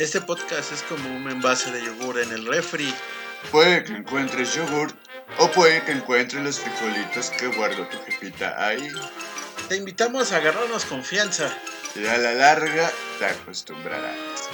Este podcast es como un envase de yogur en el refri. Puede que encuentres yogur o puede que encuentres los frijolitos que guardó tu jefita ahí. Te invitamos a agarrarnos confianza. Y a la larga te acostumbrarás.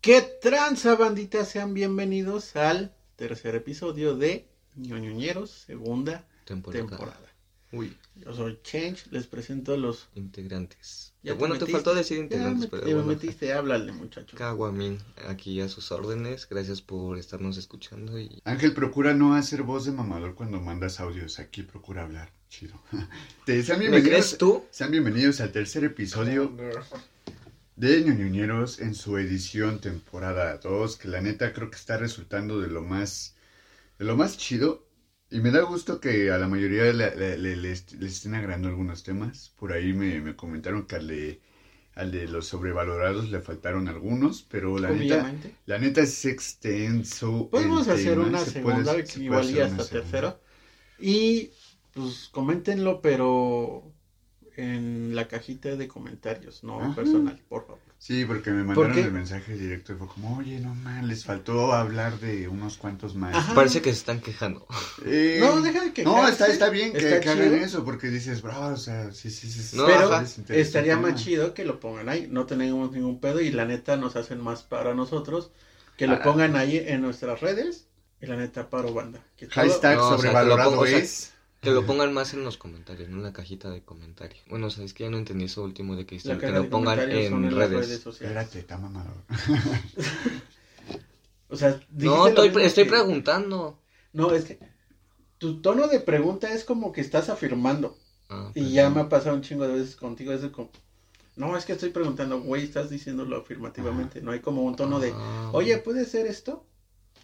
¿Qué tranza, bandita? Sean bienvenidos al tercer episodio de ñoñoñeros, segunda Temporada. temporada. Uy, Yo soy Change, les presento a los... integrantes. Ya bueno, te faltó decir integrantes, pero ya me bueno. metiste, háblale, muchacho. Caguamin, aquí a sus órdenes. Gracias por estarnos escuchando y Ángel, procura no hacer voz de mamador cuando mandas audios. Aquí procura hablar. Chido. Te, sean, ¿Me bienvenidos, crees tú? sean bienvenidos al tercer episodio de ñoñoñeros en su edición temporada 2, que la neta creo que está resultando de lo más, de lo más chido. Y me da gusto que a la mayoría le, le- estén agradando algunos temas. Por ahí me, me comentaron que al de, al de los sobrevalorados le faltaron algunos, pero la neta, la neta es extenso. Podemos hacer tema, una se puede- segunda, se igual y hasta tercera. Y pues coméntenlo, pero en la cajita de comentarios, no Ajá. personal, por favor. Sí, porque me mandaron el mensaje directo y fue como, oye, no man, les faltó hablar de unos cuantos más. Ajá. Parece que se están quejando. Eh, No, deja de No, quejarse. está, está bien que, Está que hagan eso, porque dices, bro, o sea, sí, sí, sí. No, Pero estaría más chido que lo pongan ahí. No tenemos ningún pedo y la neta nos hacen más para nosotros que lo Ah. pongan ahí en nuestras redes. Y la neta paro banda. Que todo- Hashtag No, o sea, que lo sobrevalorado pongo, o sea, es. Que lo pongan más en los comentarios, no en la cajita de comentarios. Bueno, sabes que ya no entendí eso último de que que lo pongan en las redes. sociales. Espérate, está mamador. O sea, No, estoy, estoy que- preguntando. No, es que tu tono de pregunta es como que estás afirmando. Ah, Y pues ya me ha pasado un chingo de veces contigo. Es de como, no, es que estoy preguntando, güey, estás diciéndolo afirmativamente. No hay como un tono de, Ah, oye, ¿puede ser esto?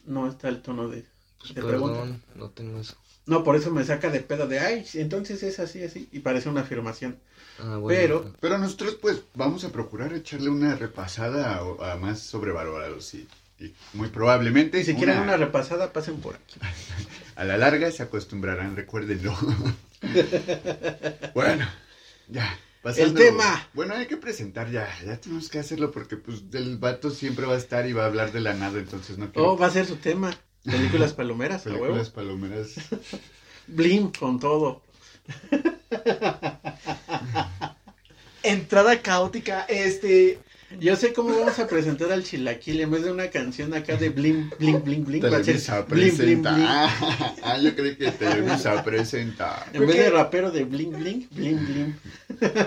No está el tono de, pues perdón, no tengo eso. No, por eso me saca de pedo de, ay, entonces es así, así. Y parece una afirmación. Ah, bueno, Pero- Pero nosotros, pues, vamos a procurar echarle una repasada a, a más sobrevalorados y, y muy probablemente. Y si quieren una repasada, pasen por aquí. A la larga se acostumbrarán, recuérdenlo. bueno, ya. El tema. Bueno, hay que presentar ya, ya tenemos que hacerlo porque pues el vato siempre va a estar y va a hablar de la nada, entonces no quiero Oh, va a ser su tema. Películas palomeras, a huevo. películas palomeras. Blim con todo. entrada caótica, este, Yo sé cómo vamos a presentar al chilaquil. En vez de una canción acá de blim, blim, blim, blim, va a ser Televisa blim, blim, presenta. blim. Ah, ah, yo creí que Televisa presenta. En vez de rapero de bling, bling, blim, blim.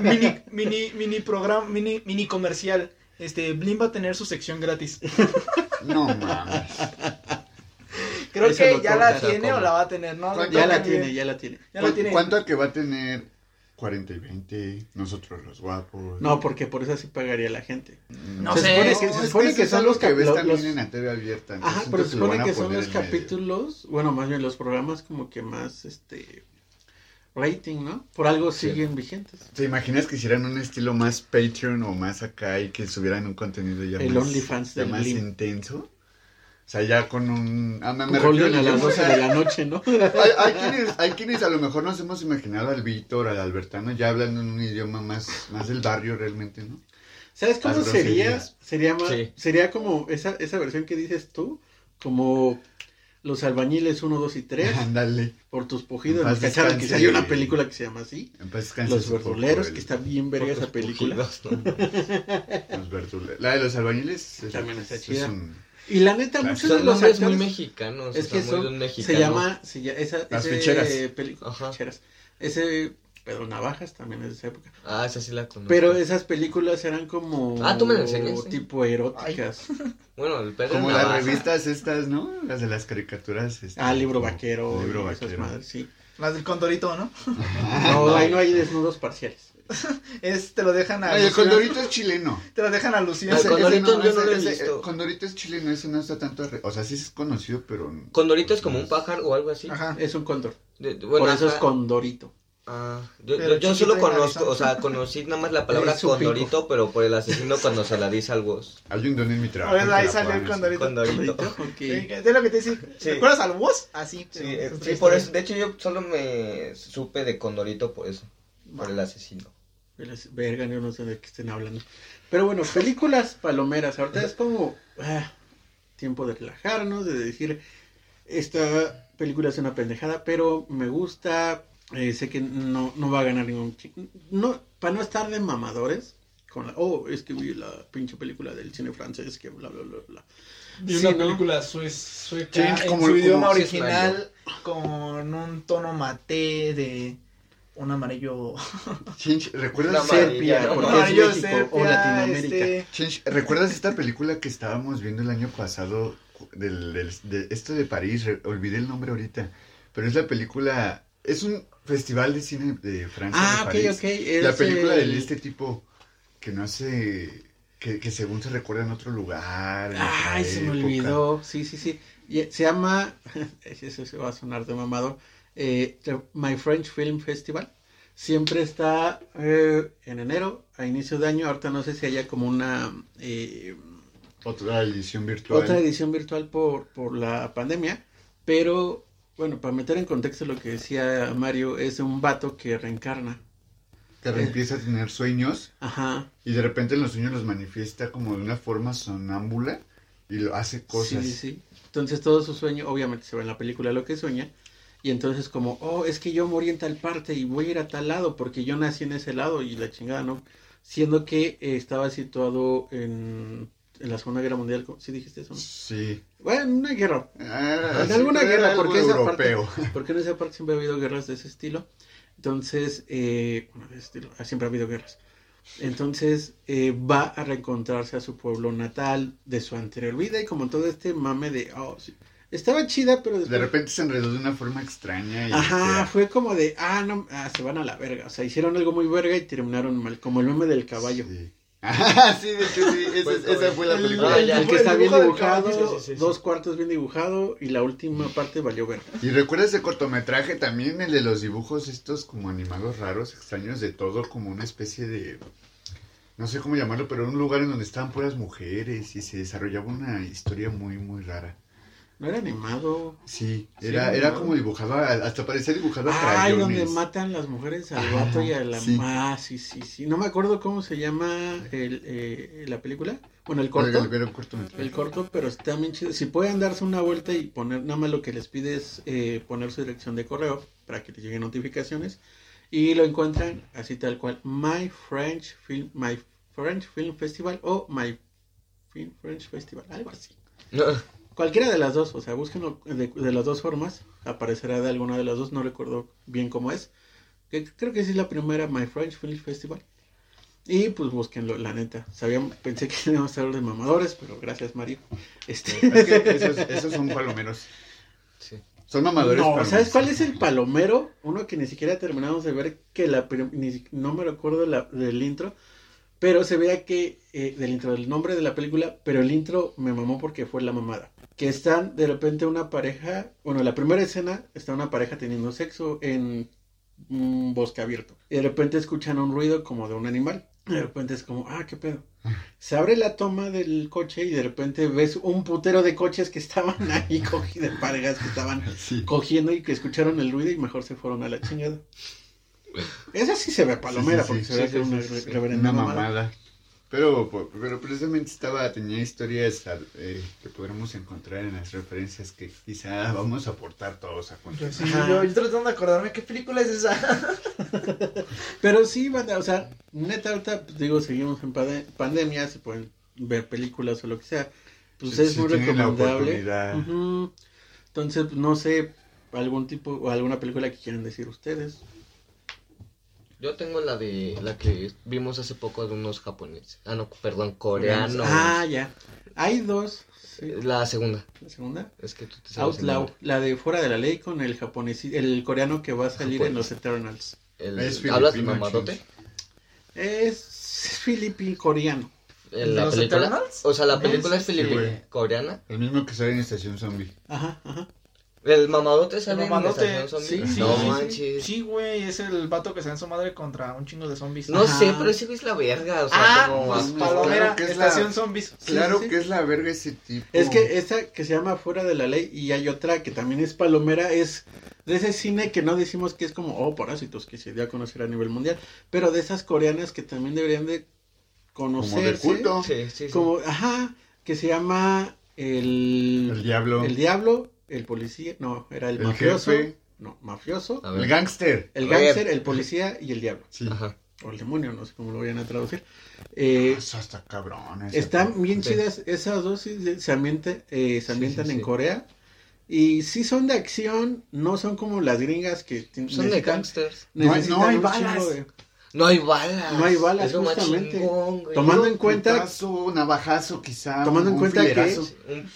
mini, mini, mini programa, mini, mini comercial. Este, Blim va a tener su sección gratis. No mames. Creo que ya la tiene o la va a tener, ¿no? Ya la tiene, ya la tiene. Ya la ¿Cu- tiene. ¿Cuánto que va a tener 40 y 20? Nosotros los guapos. No, porque por eso sí pagaría la gente. No Se sé, supone que, se supone que son los que cap- ves los- también los- en la TV abierta. Ajá, pero se supone que son los medio. capítulos, bueno, más bien los programas como que más, este, rating, ¿no? Por algo Sí. siguen vigentes. ¿Te imaginas que hicieran un estilo más Patreon o más acá y que subieran un contenido ya El más, OnlyFans ya del más intenso? O sea, ya con un... Ah, me, me refiero a las yo, o 12 sea, de la noche, ¿no? hay, hay quienes, hay quienes a lo mejor nos hemos imaginado al Víctor, al Albertano, ya hablando en un idioma más, más del barrio realmente, ¿no? ¿Sabes cómo Las sería? groserías. Sería más, Sí. sería como esa, esa versión que dices tú, como los albañiles 1, 2 y 3, Ándale. por tus cacharon, que hay una película que se llama así, En paz descanse Los verduleros, el- que está bien verga esa película. pujidos, ¿no? Los verduleros. La de los albañiles es, También está es chida. un- Y la neta, Claro. muchos de los nombres muy actores, mexicanos. es o sea, que muy de son, un se mexicano. llama, se llama- esa, Las ese ficheras. peli- Ajá. ficheras. Ese, pero Navajas también es de esa época. Ah, esa sí la conozco. Pero esas películas eran como Ah, tú me la enseñaste. tipo eróticas. Bueno, el Pedro Como Navaja. las revistas estas, ¿no? Las de las caricaturas. este, Ah, libro vaquero, Libro vaquero. madres, sí. Las del Condorito, ¿no? No, ahí no hay desnudos parciales. Es, te lo dejan a Ay, el. Condorito es chileno. Te lo dejan a. El Ese- Condorito ese yo no lo he ese- visto. eh, Condorito es chileno, ese no está tanto... re- O sea, sí es conocido, pero... Condorito es como un pájaro o algo así. Ajá. Es un cóndor. De- de- bueno, Por eso es condorito. Ah, yo, solo conozco, o sea, conocí nada más la palabra condorito, pero por el asesino cuando se la dice al boss. Hay un don en mi trabajo. Que ahí la salió el condorito. Condorito. Ok. Sí, Es lo que te decía. Sí. ¿Recuerdas al boss? Así. Sí, pero eh, es sí, por eso. De hecho, yo solo me supe de condorito por eso, por el asesino. Verga, yo no sé de qué estén hablando. Pero bueno, películas palomeras. Ahorita es como ah, tiempo de relajarnos, de decir, esta película es una pendejada, pero me gusta. Eh, sé que no, no va a ganar ningún No, para no estar de mamadores. Con la, oh, es que vi la pinche película del cine francés que bla, bla, bla, bla. Vi Sí, una ¿no? película suez- sueca Sí, en como- su idioma original con un tono mate de un amarillo Chinch, ¿recuerdas, o Latinoamérica. este, Chinch, ¿recuerdas esta película que estábamos viendo el año pasado? Del, del- de esto de París, re- olvidé el nombre ahorita. Pero es la película. Es un festival de cine de Francia. Ah, de ok, París. ok. es La película el- de este tipo que no hace. Que, que según se recuerda en otro lugar. en Ay, se me olvidó. Sí, sí, sí. Eh, se llama, eso se va a sonar de mamado, eh, My French Film Festival. Siempre está eh, en enero, a inicio de año. Ahorita no sé si haya como una eh, Otra edición virtual. otra edición virtual por, por la pandemia. Pero, bueno, para meter en contexto lo que decía Mario, es un vato que reencarna. Que empieza a tener sueños Ajá. y de repente en los sueños los manifiesta como de una forma sonámbula y lo hace cosas. Sí, sí, sí. Entonces todo su sueño, obviamente se ve en la película lo que sueña. Y entonces como, oh, es que yo morí en tal parte y voy a ir a tal lado porque yo nací en ese lado y la chingada, ¿no? Siendo que eh, estaba situado en, en la Segunda Guerra Mundial, ¿sí dijiste eso? no? Sí. Bueno, en una guerra. Ah, En alguna guerra, porque esa europeo. parte, porque en esa parte siempre ha habido guerras de ese estilo. Entonces, eh, bueno, de ese estilo, ah, siempre ha habido guerras. Entonces, eh, va a reencontrarse a su pueblo natal de su anterior vida y como todo este mame de, oh, sí, estaba chida, pero De después... repente se enredó de una forma extraña. Y Ajá, fue como de, ah, no, ah, se van a la verga. O sea, hicieron algo muy verga y terminaron mal, como el meme del caballo. Sí. Ah, sí, de hecho, sí. Esa, esa fue la El- película. Ah. El que está bien dibujado, caballo, sí, sí, sí, sí. dos cuartos bien dibujado y la última parte valió verga. Y recuerda ese cortometraje también, el de los dibujos estos como animados raros, extraños de todo, como una especie de, no sé cómo llamarlo, pero un lugar en donde estaban puras mujeres y se desarrollaba una historia muy, muy rara. No era animado. Sí, Sí, era, ¿no? era como dibujado, hasta parecía dibujado a Ay, crayones. donde matan las mujeres al vato y a la sí. Ah, sí, sí, sí. No me acuerdo cómo se llama el, eh, la película. Bueno, el corto. El corto, pero está bien chido. Si pueden darse una vuelta y poner, nada más lo que les pide es eh, poner su dirección de correo para que les lleguen notificaciones. Y lo encuentran así tal cual. My French Film, My French Film Festival o My Film French Festival, algo así. No, Cualquiera de las dos, o sea, búsquenlo de, de las dos formas, aparecerá de alguna de las dos, no recuerdo bien cómo es. Que creo que sí es la primera, My French Film Festival. Y pues búsquenlo, la neta. Sabían, pensé que íbamos a estar de mamadores, pero gracias Mario. Este... Es que esos, esos son palomeros. sí. Son mamadores No, palomeros. ¿sabes cuál es el palomero? Uno que ni siquiera terminamos de ver, que la ni no me recuerdo la, del intro, pero se veía que, eh, del intro, del nombre de la película, pero el intro me mamó porque fue la mamada. Que están de repente una pareja, bueno, la primera escena está una pareja teniendo sexo en un bosque abierto. Y de repente escuchan un ruido como de un animal. De repente es como, ah, qué pedo. Se abre la toma del coche y de repente ves un putero de coches que estaban ahí cogidos, de parejas que estaban Sí. cogiendo y que escucharon el ruido y mejor se fueron a la chingada. Esa sí se ve palomera Sí, sí, porque se ve una reverenda Una mamada. mamada. Pero, po- pero precisamente estaba, tenía historias eh, que podremos encontrar en las referencias que quizá vamos a aportar todos a Yo, continuación. sí, yo, yo tratando de acordarme qué película es esa. Pero sí, banda, o sea, neta, ahorita, pues, digo, seguimos en pande- pandemia, se pueden ver películas o lo que sea. Pues Si- es si muy tienen la recomendable. oportunidad. Ujú. Entonces, pues, no sé, algún tipo o alguna película que quieran decir ustedes. Yo tengo la de la que vimos hace poco de unos japoneses. Ah, no, perdón, coreanos. Ah, ya. Hay dos. sí. La segunda. La segunda. Es que tú te sabes Outlaw, la de fuera de la ley con el japonés, el coreano que va a salir en los Eternals. El- Es ¿Hablas de mamadote? Es filipino coreano. ¿En la ¿Los película? Eternals? O sea, la película es güey. coreana. El mismo que sale en Estación Zombie. Ajá, ajá. El mamadote El sale en mamadote. Estación. Sí, sí, no sí, sí. manches. Sí, güey, es el vato que se da en su madre contra un chingo de zombies. No Ajá. sé, pero ese güey es la verga, o sea, Ah, como... pues Claro Palomera, que es la- estación zombies. Claro sí, sí. que es la verga ese tipo. Es que esta que se llama Fuera de la Ley y hay otra que también es palomera, es de ese cine que no decimos que es como, oh, parásitos, que se dio a conocer a nivel mundial, pero de esas coreanas que también deberían de como de conocerse. culto. Sí, sí, sí. Como, ajá, que se llama el, El diablo. el diablo, el policía, no, era el, El mafioso, jefe. no, mafioso. El gángster. el gángster, el policía y el diablo, Sí. Ajá. o el demonio, no sé cómo lo vayan a traducir. Eh, Eso está cabrón. Están bien chidas esas dos, sí, se, ambientan, eh, se ambientan sí, en sí. Corea. Y sí son de acción, no son como las gringas que Son de gangsters. No hay- no necesitan hay un balas. de- No hay balas. No hay balas, Es justamente. chingón. Tomando en Un cuenta- putazo, navajazo, quizá. Tomando en un cuenta que-. Un,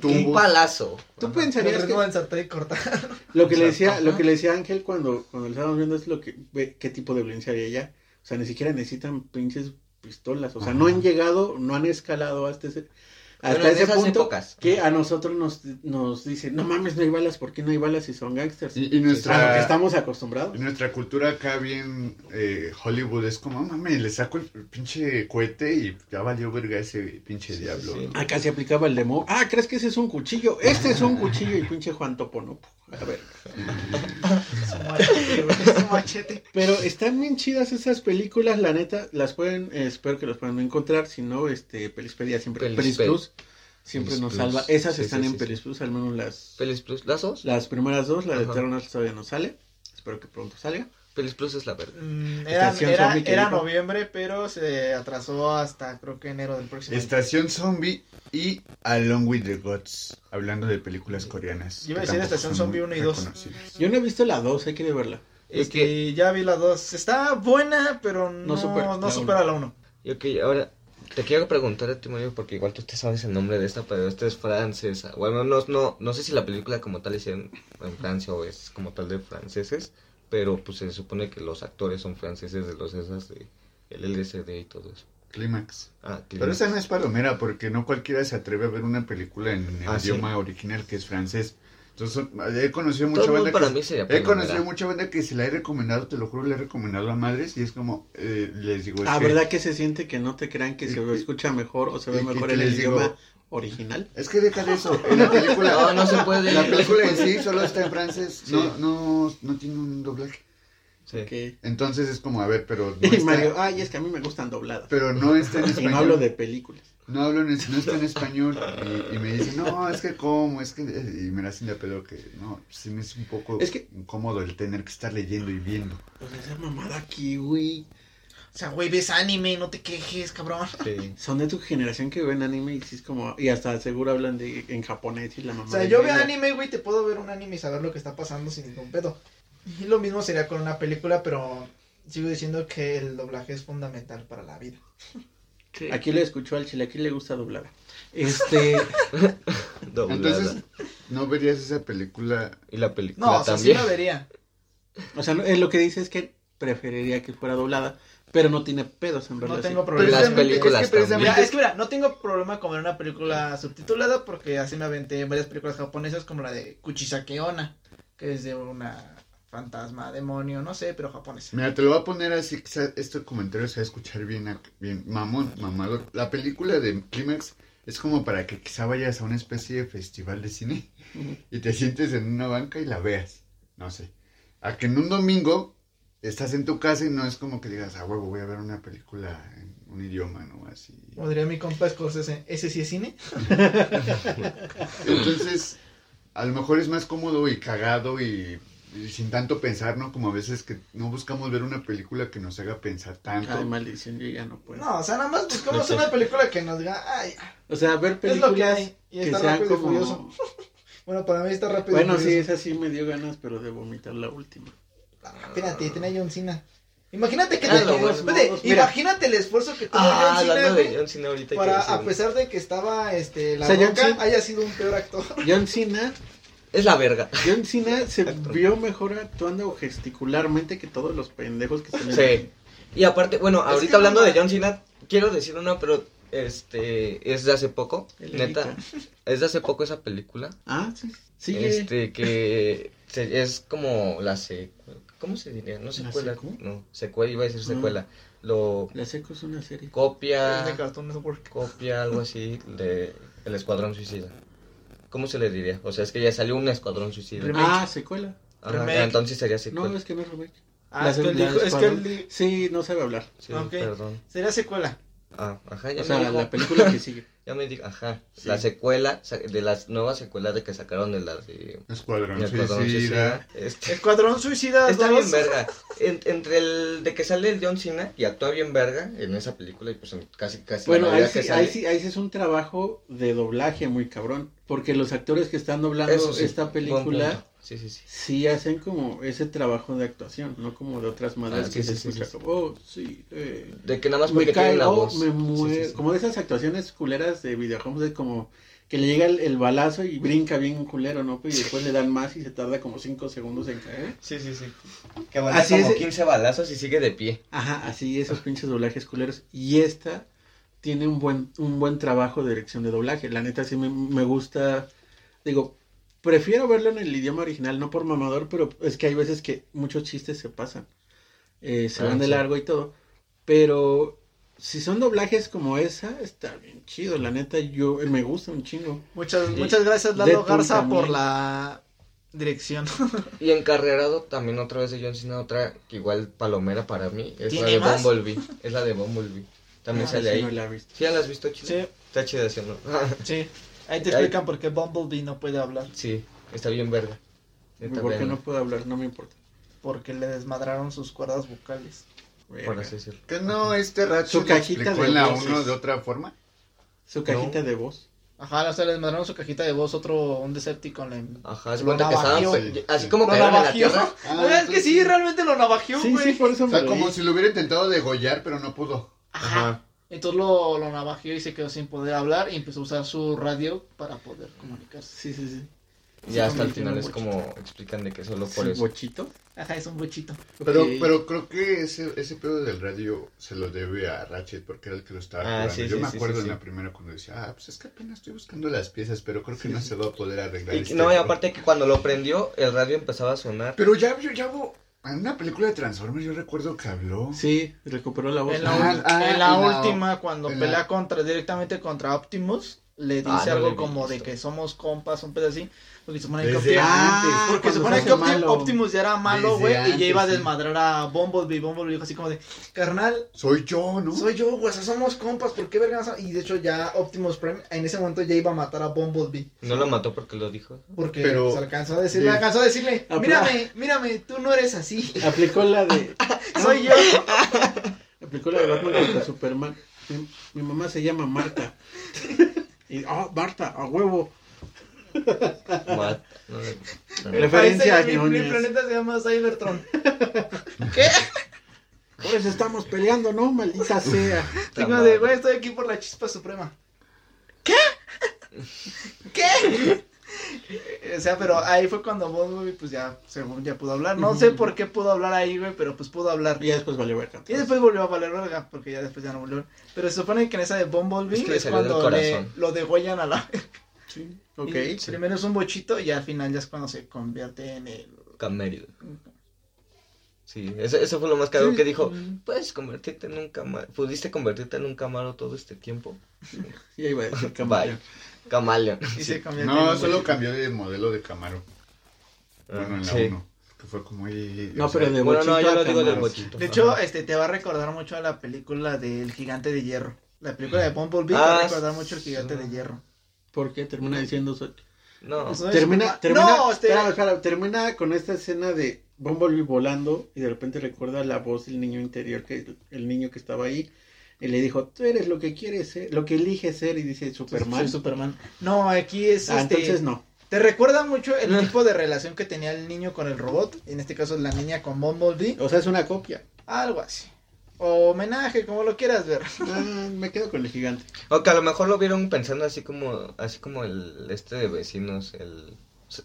Tumbos. un palazo. Tú Ajá. pensarías que sartén y cortar. lo que le decía, ajá. lo que le decía Ángel cuando, cuando lo estábamos viendo es lo que ve qué tipo de violencia hay allá. O sea, ni siquiera necesitan pinches pistolas. O sea, Ajá. no han llegado, no han escalado hasta ese, hasta ese esas punto épocas. que a nosotros nos, nos dicen, no mames, no hay balas, ¿por qué no hay balas si son gangsters? Y, y A nuestra, lo que estamos acostumbrados. en nuestra cultura acá bien eh, Hollywood es como, mami, le saco el pinche cohete y ya valió verga ese pinche Sí, diablo. sí, sí. ¿no? Acá se aplicaba el demo. Ah, ¿crees que ese es un cuchillo? Este es un cuchillo y pinche Juan Topo, ¿no? A ver. Su machete, güey, su machete. Pero están bien chidas esas películas, la neta, las pueden, eh, espero que las puedan encontrar, si no, este, Pelispedia siempre, Pelis Pelis Pe- Plus, siempre Pelis nos Plus. salva. Esas Sí, están sí, en sí, Pelis. Plus, al menos las, Pelis Plus. ¿Las dos? las primeras dos, la de. Eternals todavía no sale, espero que pronto salga. Pelis Plus es la verga. Mm, Era, Estación era, zombie que era dijo. noviembre, pero se atrasó hasta creo que enero del próximo año. Estación Zombie y Along with the Gods, hablando de películas coreanas. Yo iba a que decir Estación Zombie muy uno y dos. reconocidas. Yo no he visto la dos, hay que verla. Es Este, ya vi la dos. Está buena, pero no, No supera no la supera la uno. Y ok, ahora te quiero preguntar a ti, Mario, porque igual tú te sabes el nombre de esta, pero esta es francesa. Bueno, no, no, no sé si la película como tal es en, en Francia o es como tal de franceses, pero pues se supone que los actores son franceses de los esas de el LSD y todo eso. Clímax. Ah, Pero esa no es palomera, porque no cualquiera se atreve a ver una película en el Ah, sí. idioma original que es francés. Entonces, son- he conocido Todo mucha banda para que... mí sería He conocido mucha banda que se la he recomendado, te lo juro, le he recomendado a madres y es como, eh, les digo, es Ah, que- ¿verdad que se siente que no te crean que se Y- y- escucha mejor o se ve mejor el les digo- idioma original? Es que deja de eso, en la película... No, no se puede. La película en sí solo está en francés, Sí. no, no, no tiene un doblaje. Sí. Entonces es como, a ver, pero no Y está, Mario, ay, es que a mí me gustan dobladas. pero no está en Y español. no hablo de películas. No hablo en, no está en español y, y me dicen, no, es que cómo, es que, y me la hacen de pedo que, no, sí me es un poco Es que- incómodo el tener que estar leyendo y viendo. Pues esa mamada aquí, güey. O sea, güey, ves anime, no te quejes, cabrón. Sí. Son de tu generación que ven anime y sí es como, y hasta seguro hablan de en japonés y la mamá. O sea, yo veo anime, güey, te puedo ver un anime y saber lo que está pasando sin ningún pedo. Y lo mismo sería con una película, pero sigo diciendo que el doblaje es fundamental para la vida. Aquí le escuchó al chile, aquí le gusta doblada. Este, Doblada. Entonces, ¿no verías esa película? y la película No, o sea, sí también. la vería. o sea, no- eh, lo que dice es que preferiría que fuera doblada, pero no tiene pedos en verla No tengo problema. Películas es que Mira, es que mira, no tengo problema con ver una película subtitulada porque así me aventé varias películas japonesas como la de Kuchisake Onna, que es de una fantasma, demonio, no sé, pero japonesa. Mira, te lo voy a poner así, este comentario se va a escuchar bien, mamón, mamado. La película de Clímax es como para que quizá vayas a una especie de festival de cine y te sientes en una banca y la veas, no sé. A que en un domingo estás en tu casa y no es como que digas, a huevo, voy a ver una película en un idioma, ¿no? Así. Como diría mi compa Scorsese, ¿ese sí es cine? Entonces, a lo mejor es más cómodo y cagado y, y sin tanto pensar, ¿no? Como a veces que no buscamos ver una película que nos haga pensar tanto. Ay, maldición, yo ya no puedo. No, o sea, nada más buscamos una película que nos diga, ay, O sea, ver es lo que películas hay. Y que sean como... Bueno, para mí está rápido Bueno, sí, esa sí me dio ganas, pero de vomitar la última. Espérate, tiene John Cena. Imagínate que Ah, espérate, Mira. imagínate el esfuerzo que tuvo Ah, John Cena, hablando de güey, John Cena ahorita para a pesar de que estaba este la O sea, John Roca Cena- haya sido un peor actor. John Cena, Es la verga. John Cena se Actor. vio mejor actuando gesticularmente que todos los pendejos que están Sí. Y aparte, bueno, Es ahorita que hablando no de John Cena, quiero decir una, pero Este, es de hace poco, El neta, es de hace poco esa película. Ah, sí. Sigue. Este, que se- es como la secuela, ¿cómo se diría? No secuela, secu? no, secuela, iba a decir secuela. Lo La Seco es una serie. copia, Es de Cartoon Network. copia algo así de El Escuadrón Suicida. ¿Cómo se le diría? O sea, es que ya salió un Escuadrón Suicida. Remake. Ah, secuela. Ajá, remake. entonces sería No, secuela. es que no es remake. Ah, La es que dijo, es que Escuadrón- él di- Sí, no sabe hablar. Sí, Ok. perdón. sería secuela. Ah, ajá, ya O sea, la película que sigue. Ya me dijo, ajá. Sí. La secuela, de las nuevas secuelas de que sacaron de las de... Escuadrón Escuadrón Suicida. Suicida. Este, Escuadrón Suicida Está 2. bien verga. En- entre el de que sale el John Cena y actúa bien verga en esa película y pues en casi casi Bueno, la ahí sí, sale. ahí, sí, ahí sí es un trabajo de doblaje muy cabrón. Porque los actores que están doblando sí, esta buen película punto. Sí, sí, sí. sí hacen como ese trabajo de actuación, no como de otras madres Ah, que sí, se sí, sí, escucha sí. como, oh, sí, eh, De que nada más me cae, oh, voz. me Sí, muero. sí, sí. Como de esas actuaciones culeras de videojuegos, de como que le llega el, el balazo y brinca bien culero, ¿no? Y después le dan más y se tarda como 5 segundos en caer. Sí, sí, sí. Que aguanta Así como es. 15 balazos y sigue de pie. Ajá, así esos pinches doblajes culeros. Y esta tiene un buen, un buen trabajo de dirección de doblaje. La neta sí me, me gusta. Digo, prefiero verlo en el idioma original, no por mamador, pero es que hay veces que muchos chistes se pasan. Eh, se Ah, van de sí. largo y todo. Pero si son doblajes como esa, está bien chido. La neta, yo me gusta un chingo. Muchas, Sí. muchas gracias Lalo Deadpool Garza también. por la dirección. Y encarrerado también otra vez de John Cena, otra que igual palomera para mí, es la ¿Tiene de más? Bumblebee. Es la de Bumblebee. También Ah, sale sí, ahí. no la he visto. ¿Sí ya la has visto, Chile? Sí, Está chida, ¿sí o no? sí. Ahí te Ahí- explican por qué Bumblebee no puede hablar. sí, está bien verga. Porque véanla, no puedo hablar, no me importa. Porque le desmadraron sus cuerdas vocales. Por así decirlo. Que no, este Ratchet Su lo cajita explicó de en la voces. 1 de otra forma. Su cajita de voz. Ajá, o sea, le desmadraron su cajita de voz, otro, un Decepticon. Le... Ajá, se Lo cuenta que navajeó. así como Lo cayeron en la navajeó. tierra. Ah, Oigan, es que sí, realmente lo navajeó, Sí, güey. sí, por eso O sea, como si lo hubiera intentado degollar, pero no pudo. Ajá. Entonces lo, lo navajeó y se quedó sin poder hablar y empezó a usar su radio para poder comunicarse. Sí, sí, sí. Y ya Sí, hasta el final un es como explican de que solo por Sí, eso. bochito. Ajá, es un bochito. Pero, Ok. pero creo que ese, ese pedo del radio se lo debe a Ratchet porque era el que lo estaba Ah, curando. sí, Yo sí, me acuerdo sí, en la primera cuando decía, ah, pues es que apenas estoy buscando las piezas, pero creo que no se va a poder arreglar. Y, este no, y error". aparte que cuando lo prendió, el radio empezaba a sonar. Pero ya, ya, ya hubo- en una película de Transformers yo recuerdo que habló. Sí, recuperó la voz. En la, Ah, ah, en la en la- última, cuando pelea la- contra directamente contra Optimus, le dice Ah, no algo como de que somos compas, un pedo así. Porque se supone que, Optimus- Ah, porque se supone que hace Opti- malo. Optimus ya era malo, güey, y ya iba a desmadrar a Bumblebee. Bumblebee dijo así como de, carnal, Soy yo, ¿no? soy yo, güey, o sea, somos compas, ¿por qué vergas? Y de hecho ya Optimus Prime en ese momento ya iba a matar a Bumblebee. No lo mató porque lo dijo. Porque Pero- se alcanzó a decirle, Sí. alcanzó a decirle, Ah, mírame, mírame, tú no eres así, Aplicó la de. soy yo. Aplicó la de Batman contra Superman. Mi, mi mamá se llama Marta. Y, ah, Marta, a huevo. Mat- no, no, no. Referencia a mi, mi planeta se llama Cybertron. ¿Qué? Por eso estamos peleando, ¿no? Maldita sea. Tengo de, güey, estoy aquí por la chispa suprema. ¿Qué? ¿Qué? O sea, pero ahí fue cuando Bumblebee, pues ya, según ya pudo hablar. No sé por qué pudo hablar ahí, güey, pero pues pudo hablar. Y ya después valió verga. Y después volvió a valer verga, porque ya después ya no volvió. Pero se supone que en esa de Bumblebee Es que es, cuando le, lo degüellan a la... Sí, ok. Y Primero es un bochito y al final ya es cuando se convierte en el... Camérido. Sí, eso, eso fue lo más caro Sí. que dijo. Puedes convertirte en un camaro. Pudiste convertirte en un camaro todo este tiempo. Ya iba a decir Bye. camaleón. Camaleón. Y Sí. se convierte en No, solo bochito. cambió de modelo de Camaro. Ah, Bueno, en la sí. 1. Que fue como ahí. No, sea, pero de Bueno, bochito no, yo a lo digo del bochito. De hecho, Ajá. este te va a recordar mucho a la película del Gigante de Hierro. La película de Bumblebee Ah, va a recordar mucho al Gigante sí. de Hierro. ¿Por qué? Termina diciendo. No. Termina, termina, No, este- espera, espera, termina con esta escena de Bumblebee volando y de repente recuerda la voz del niño interior, que el niño que estaba ahí, y le dijo, tú eres lo que quieres ser, lo que eliges ser, y dice Superman. Soy Superman. No, aquí es Ah, este, entonces no. Te recuerda mucho el tipo de relación que tenía el niño con el robot. En este caso, la niña con Bumblebee. O sea, es una copia. Algo así. O homenaje, como lo quieras ver. Ah, me quedo con el gigante. O que a lo mejor lo vieron pensando así como, así como el este de vecinos, el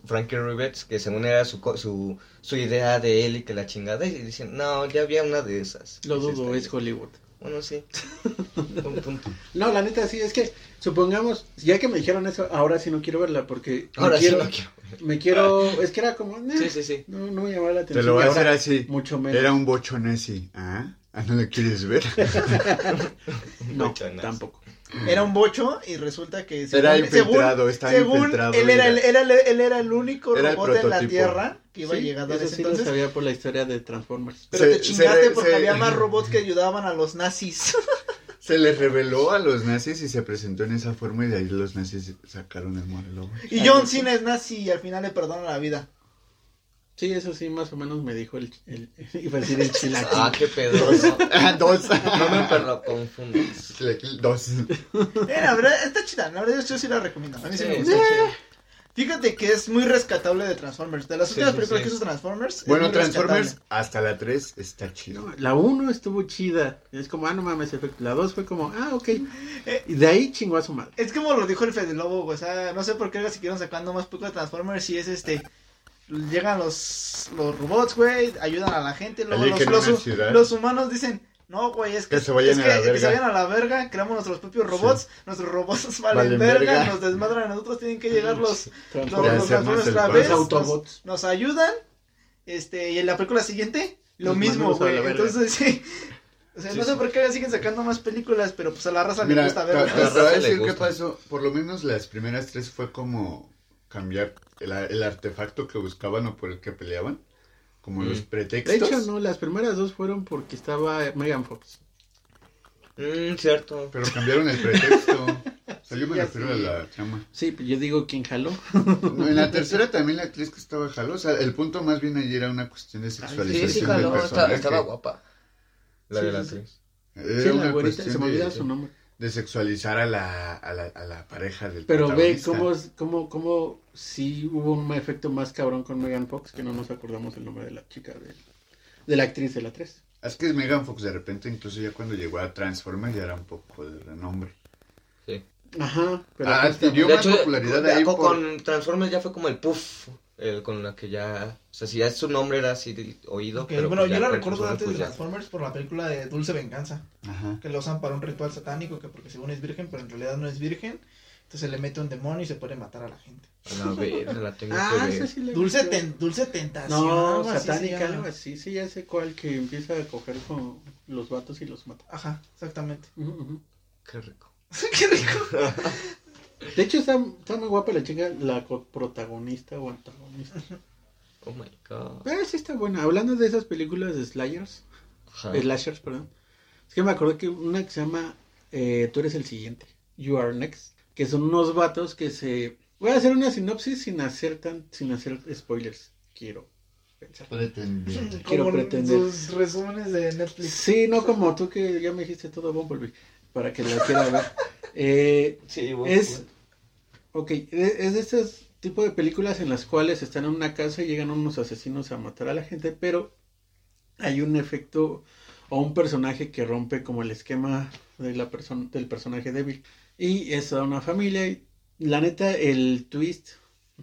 Frankie Rivets, que según era su, co- su, su idea de él y que la chingada, y dicen, no, ya había una de esas. Lo dudo, es Hollywood. Bueno, sí. Un punto. No, la neta sí, es que supongamos, ya que me dijeron eso, ahora sí no quiero verla porque me Ahora sí quiero, lo quiero. me quiero, es que era como, "Nah, Sí, sí, sí. no, no me llamaba la atención. Te lo voy y a hacer así. Mucho menos. Era un bochonesi. ¿Ah? ¿Ah, no lo quieres ver? No, tampoco. Era un bocho y resulta que Era infiltrado, estaba según infiltrado, Él era, el, era- era, el- él era el único Era el robot en la. Tierra que iba Sí, llegando a ese sí lo entonces. sabía por la historia de Transformers. Pero Se- te chingaste porque se- había más robots que ayudaban a los nazis. Se les reveló a los nazis y se presentó en esa forma y de ahí los nazis sacaron el modelo. y John Cena es nazi y al final le perdona la vida. Sí, eso sí, más o menos me dijo el, el iba a decir el chilaquil. Ah, qué pedo. Ah, dos. no me perro confundas. Dos. Eh, la verdad, está chida. La verdad, yo sí la recomiendo. A mí sí, Sí, me gusta. Fíjate que es muy rescatable de Transformers. De las Sí, últimas sí, películas sí. que hizo Transformers. Bueno, Transformers rescatable. hasta la 3 está chido. No, la 1 estuvo chida. Es como, ah, no mames, efecto. La 2 fue como, ah, ok. Y de ahí chingó a su madre. Es como lo dijo el Fede Lobo, o sea, no sé por qué siguieron sacando más películas de Transformers si es este... Llegan los, los robots, güey, ayudan a la gente, luego los, los, humanos dicen, no, güey, es que, Que se vayan es a que, la que se verga". vayan a la verga, creamos nuestros propios robots, nuestros robots valen, Valen verga, verga. nos desmadran, a nosotros tienen que llegar los, los, los otra vez, nos, ayudan, este, y en la película siguiente, lo Los mismo, güey, entonces sí... O sea, Sí, no sé sí. por qué siguen sacando más películas, pero pues a la raza le gusta te, verlas. te- te voy a decir qué pasó. Por lo menos las primeras tres fue como cambiar el, el artefacto que buscaban o por el que peleaban. Como Mm. los De pretextos. hecho, no, las primeras dos fueron porque estaba Megan Fox. Mmm, cierto. Pero cambiaron el pretexto. O sea, yo me Ya refiero sí. a la trama. Sí, pues yo digo quién jaló. No, En la tercera también la actriz que estaba jaló. O sea, el punto más bien allí era una cuestión de Sí, sexualización sí, del jaló. estaba guapa. La Sí, de la sí, sí. actriz. Era Sí, la una güerita, cuestión se me olvida de, su nombre. de sexualizar a la, a la, a la pareja del Pero ve cómo, es- cómo, cómo sí hubo un efecto más cabrón con Megan Fox, que no nos acordamos el nombre de la chica, de, de la actriz de la 3. Es que Megan Fox de repente, incluso ya cuando llegó a Transformers, ya era un poco de renombre. Sí. Ajá, pero Ah, adquirió De más hecho, popularidad con, ahí con- por- con Transformers ya fue como el puff. el con la que ya. O sea, si ya su nombre era así de oído. Ok, pero bueno, pues yo la recuerdo antes de pues ya. Transformers por la película de Dulce Venganza, Ajá. que la usan para un ritual satánico, que porque según es virgen, pero en realidad no es virgen. Entonces le mete un demonio y se puede matar a la gente. A ver, la tengo Ah, que ver. sí Dulce, ten- dulce tentación. No, satánica, algo así. Sí, ya sé cuál que empieza a coger con los vatos y los mata. Ajá, exactamente. Ujú. Qué rico. Qué rico. De hecho, está, está muy guapa la chica, la protagonista o antagonista. Oh my god. Pero sí está buena. Hablando de esas películas de Slayers, Ajá. Slashers, perdón. Es que me acordé que una que se llama eh, Tú eres el siguiente, You are next, que son unos vatos que se... Voy a hacer una sinopsis sin hacer tan, sin hacer spoilers, quiero pensar. Pretender. Quiero Como pretender. tus resúmenes de Netflix. Sí, no como tú que ya me dijiste todo Bumblebee, para que la quiera ver. Eh, Sí, bueno, es, ok, e- es de estos tipo de películas en las cuales están en una casa y llegan unos asesinos a matar a la gente, pero hay un efecto o un personaje que rompe como el esquema de la persona del personaje débil y es toda una familia y la neta el twist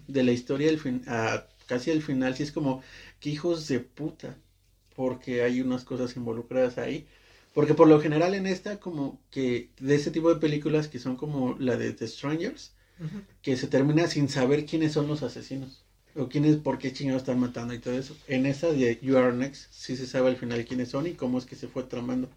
de la historia fin, a- casi al final sí es como que hijos de puta porque hay unas cosas involucradas ahí porque por lo general en esta como que de ese tipo de películas que son como la de The Strangers que se termina sin saber quiénes son los asesinos o quiénes, por qué chingados están matando y todo eso. En esa de You Are Next sí se sabe al final quiénes son y cómo es que se fue tramando.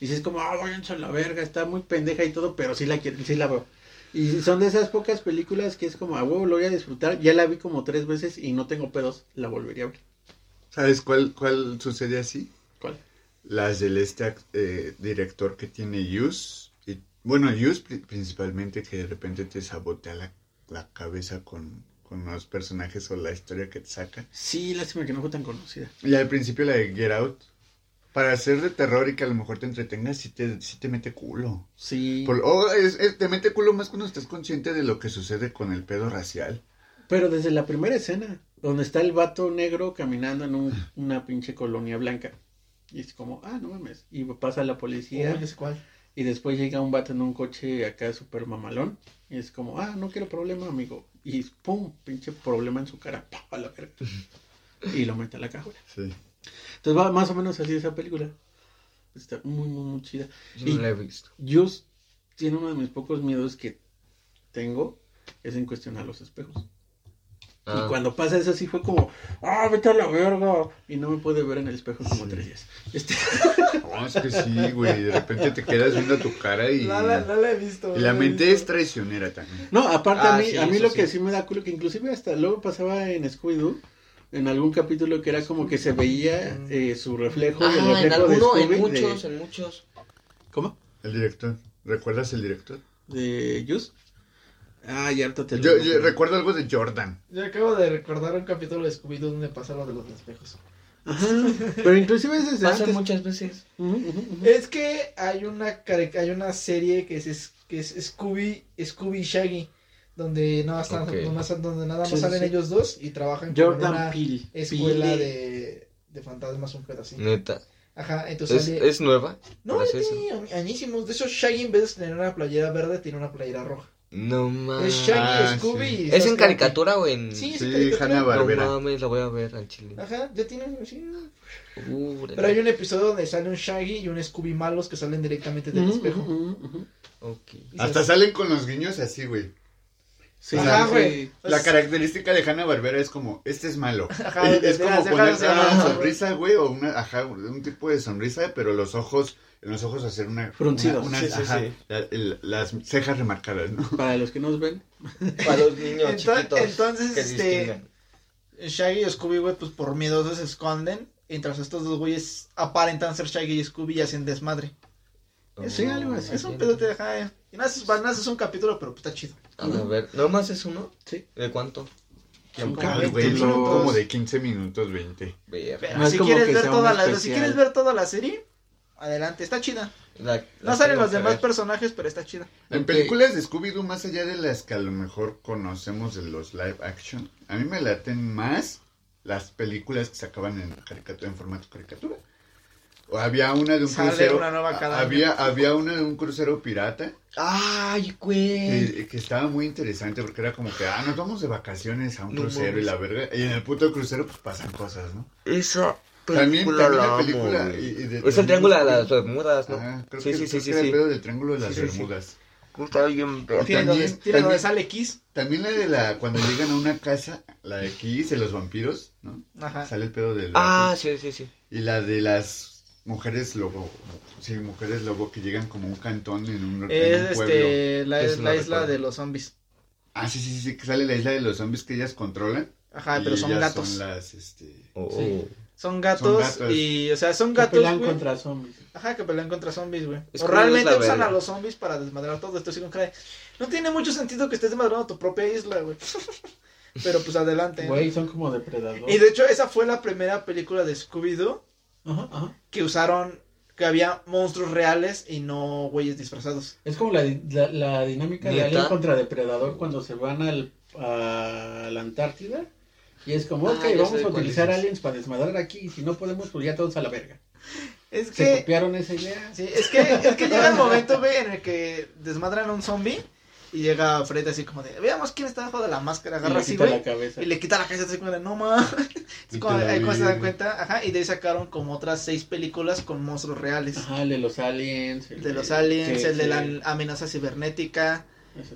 Y si es como, ah, váyanse a la verga, está muy pendeja y todo, pero sí la quiero, sí la veo. Y son de esas pocas películas que es como, a huevo, lo voy a disfrutar. Ya la vi como tres veces y no tengo pedos, la volvería a ver. ¿Sabes cuál, cuál sucede así? ¿Cuál? Las del este eh, director que tiene Yus. Y, bueno, Yus pri- principalmente que de repente te sabotea la, la cabeza con, con los personajes o la historia que te saca. Sí, lástima que no fue tan conocida. Y al principio la de Get Out. Para ser de terror y que a lo mejor te entretenga, sí te, sí te mete culo. Sí. Por- o es- es- te mete culo más cuando estás consciente de lo que sucede con el pedo racial. Pero desde la primera escena, donde está el vato negro caminando en un- una pinche colonia blanca. Y es como, ah, no mames. Y pasa la policía. Cuál. Y después llega un vato en un coche acá súper mamalón. Y es como, ah, no quiero problema, amigo. Y pum, pinche problema en su cara. ¡pah! a la verga. Y lo mete a la cajuela. Sí. Entonces va más o menos así esa película. Está muy, muy, muy chida. Yo Y- no la he visto. Just tiene uno de mis pocos miedos que tengo, es en cuestión a los espejos. Ah, Y cuando pasa eso sí fue como, ah, vete a la verga. Y no me puede ver en el espejo como Sí. tres días. Este, No, es que sí, güey. De repente te quedas viendo tu cara y. No la, no la he visto. Y la no mente visto. es traicionera también. no, aparte Ah, a mí, sí, a mí lo que sí. sí me da culo, que inclusive hasta luego pasaba en Scooby-Doo, en algún capítulo que era como que se veía eh, su reflejo y el Ah, en de alguno, en muchos, de... en muchos. ¿Cómo? El director. ¿Recuerdas el director? ¿De Just? Ah, ya te lo Yo, yo recuerdo algo de Jordan. Yo acabo de recordar un capítulo de Scooby-Doo donde pasa lo de los espejos. Ajá, pero inclusive es desde antes. muchas veces. Es que hay una hay una serie que es, que es Scooby, Scooby y Shaggy, donde nada más, Ok. nomás- donde nada más Sí, salen sí. ellos dos y trabajan Jordan una Peele. escuela Peele. de, de fantasmas, un pedacito. Neta. Ajá, entonces ¿Es, sale... es nueva? No, eso tiene añ- añísimos. De hecho, Shaggy en vez de tener una playera verde, tiene una playera roja. No mames. Es Shaggy, Ah, Scooby sí. ¿Es en caricatura o en.? Sí, es Sí. Hanna No Barbera. mames, la voy a ver al chile. Ajá, ya tiene... sí. Uh, Pero hay un episodio donde sale un Shaggy y un Scooby malos que salen directamente del Ujú, espejo. Y Hasta salen con los guiños así, güey. Sí, Ajá, sí. güey. La característica de Hanna Barbera es como, este es malo. Ajá, es de- como de- ponerse de- una de- sonrisa, güey, o una, ajá, un tipo de sonrisa, pero los ojos, en los ojos hacer una... Fruncidos. una- Sí, sí, ajá, sí. la- el- las cejas remarcadas, ¿no? Para los que nos ven. Para los niños Entonces- chiquitos. entonces, que este. Shaggy y Scooby, güey, pues por miedosos se esconden. Mientras estos dos güeyes aparentan ser Shaggy y Scooby y hacen desmadre. Sí, algo así. Es un pedote, ajá. Y nada, es, nada, es un capítulo, pero pues está chido. A ver, ¿no más es uno? Sí. ¿De cuánto? Son Como Ay, 20 güey, son minutos. como de 15 minutos, 20. Ver. Pero No si quieres ver toda la, si quieres ver toda la serie, adelante, está chida. La- No la salen tengo los demás personajes, pero está chida. En películas de Scooby-Doo, más allá de las que a lo mejor conocemos de los live action, a mí me laten más las películas que sacaban en, caricatura, en formato caricatura. Había una de un Sale crucero. una nueva cada había, había una de un crucero pirata Ay, güey. que, que estaba muy interesante porque era como que, ah, nos vamos de vacaciones a un No crucero y mames. la verga. Y en el puto crucero, pues pasan cosas, ¿no? Esa También- película también la la película y- y de- Es el de- triángulo de las Bermudas, ¿no? Ajá, creo sí, que, sí, creo sí, que sí, era el del triángulo de las Sí. Bermudas. Está bien, También- también- sale Kiss. También la de la, cuando llegan a una casa, la de Kiss, de los vampiros, ¿no? Ajá. Sale el pedo del Ah, sí, sí, sí. Y la de las mujeres lobo, sí, mujeres lobo que llegan como un cantón en un, en Es un pueblo. este, la, no la isla de los zombies. Ah, sí, sí, sí, que sale la isla de los zombies que ellas controlan. Ajá, y pero son ellas gatos. Son las, este... Oh, Sí. Son gatos, gatos. y, o sea, son Que gatos, pelean güey. contra zombies. Ajá, que pelean contra zombies, güey. Es O realmente usan a los zombies para desmadrar todo esto. Así que, no tiene mucho sentido que estés desmadrando tu propia isla, güey. Pero pues adelante. ¿no? Güey, son como depredadores. Y de hecho, esa fue la primera película de Scooby-Doo Ajá, ajá. que usaron, que había monstruos reales y no güeyes disfrazados. Es como la, la, la dinámica de. Alien contra Depredador cuando se van al, a la Antártida. Y es como, Ah, ok, vamos a utilizar dices. aliens para desmadrar aquí. Y si no podemos, pues ya todos a la verga. Es Se copiaron esa idea. sí, es que, es que llega el momento, güey, en el que desmadran a un zombie y llega Fred así como de, veamos quién está debajo de la máscara, agarra así, güey. Y le quita la cabeza así como de, no mames. Ahí se dan cuenta, ajá, y de ahí sacaron como otras seis películas con monstruos reales. Ajá, el de los aliens. El de los aliens, el de la amenaza cibernética,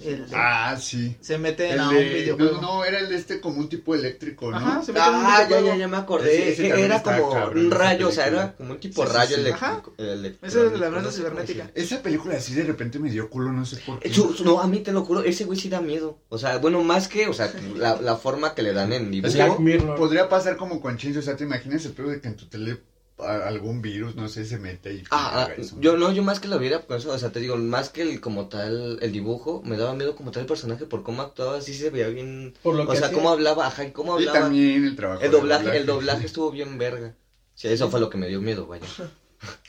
el-. Ah, sí. se meten El a de- un videojuego. No, no, era el de este como un tipo eléctrico, ¿no? Ajá, se meten a un Ah, ya, ya, ya me acordé. Ese- ese que también era como cabrón, un esa rayo, o sea, era como un tipo Sí, rayo sí. eléctrico. Ese es de la se cibernética. Esa película así de repente me dio culo, no sé por qué. Su- no, a mí te lo juro, ese güey sí da miedo. O sea, bueno, más que, o sea, la, la forma que le dan en dibujo. Podría pasar como con Chainsaw, o sea, ¿te imaginas el pedo de que en tu tele a- algún virus, no sé, se mete y... Ah, ah, eso? yo no, yo más que lo viera, pues, o sea, te digo, más que el como tal, el dibujo, me daba miedo como tal el personaje por cómo actuaba, así se veía bien, Por lo o que sea, hacía. cómo hablaba, ajá, y cómo Y hablaba. también el trabajo El doblaje, el doblaje estuvo bien verga. Sí, eso fue lo que me dio miedo, vaya.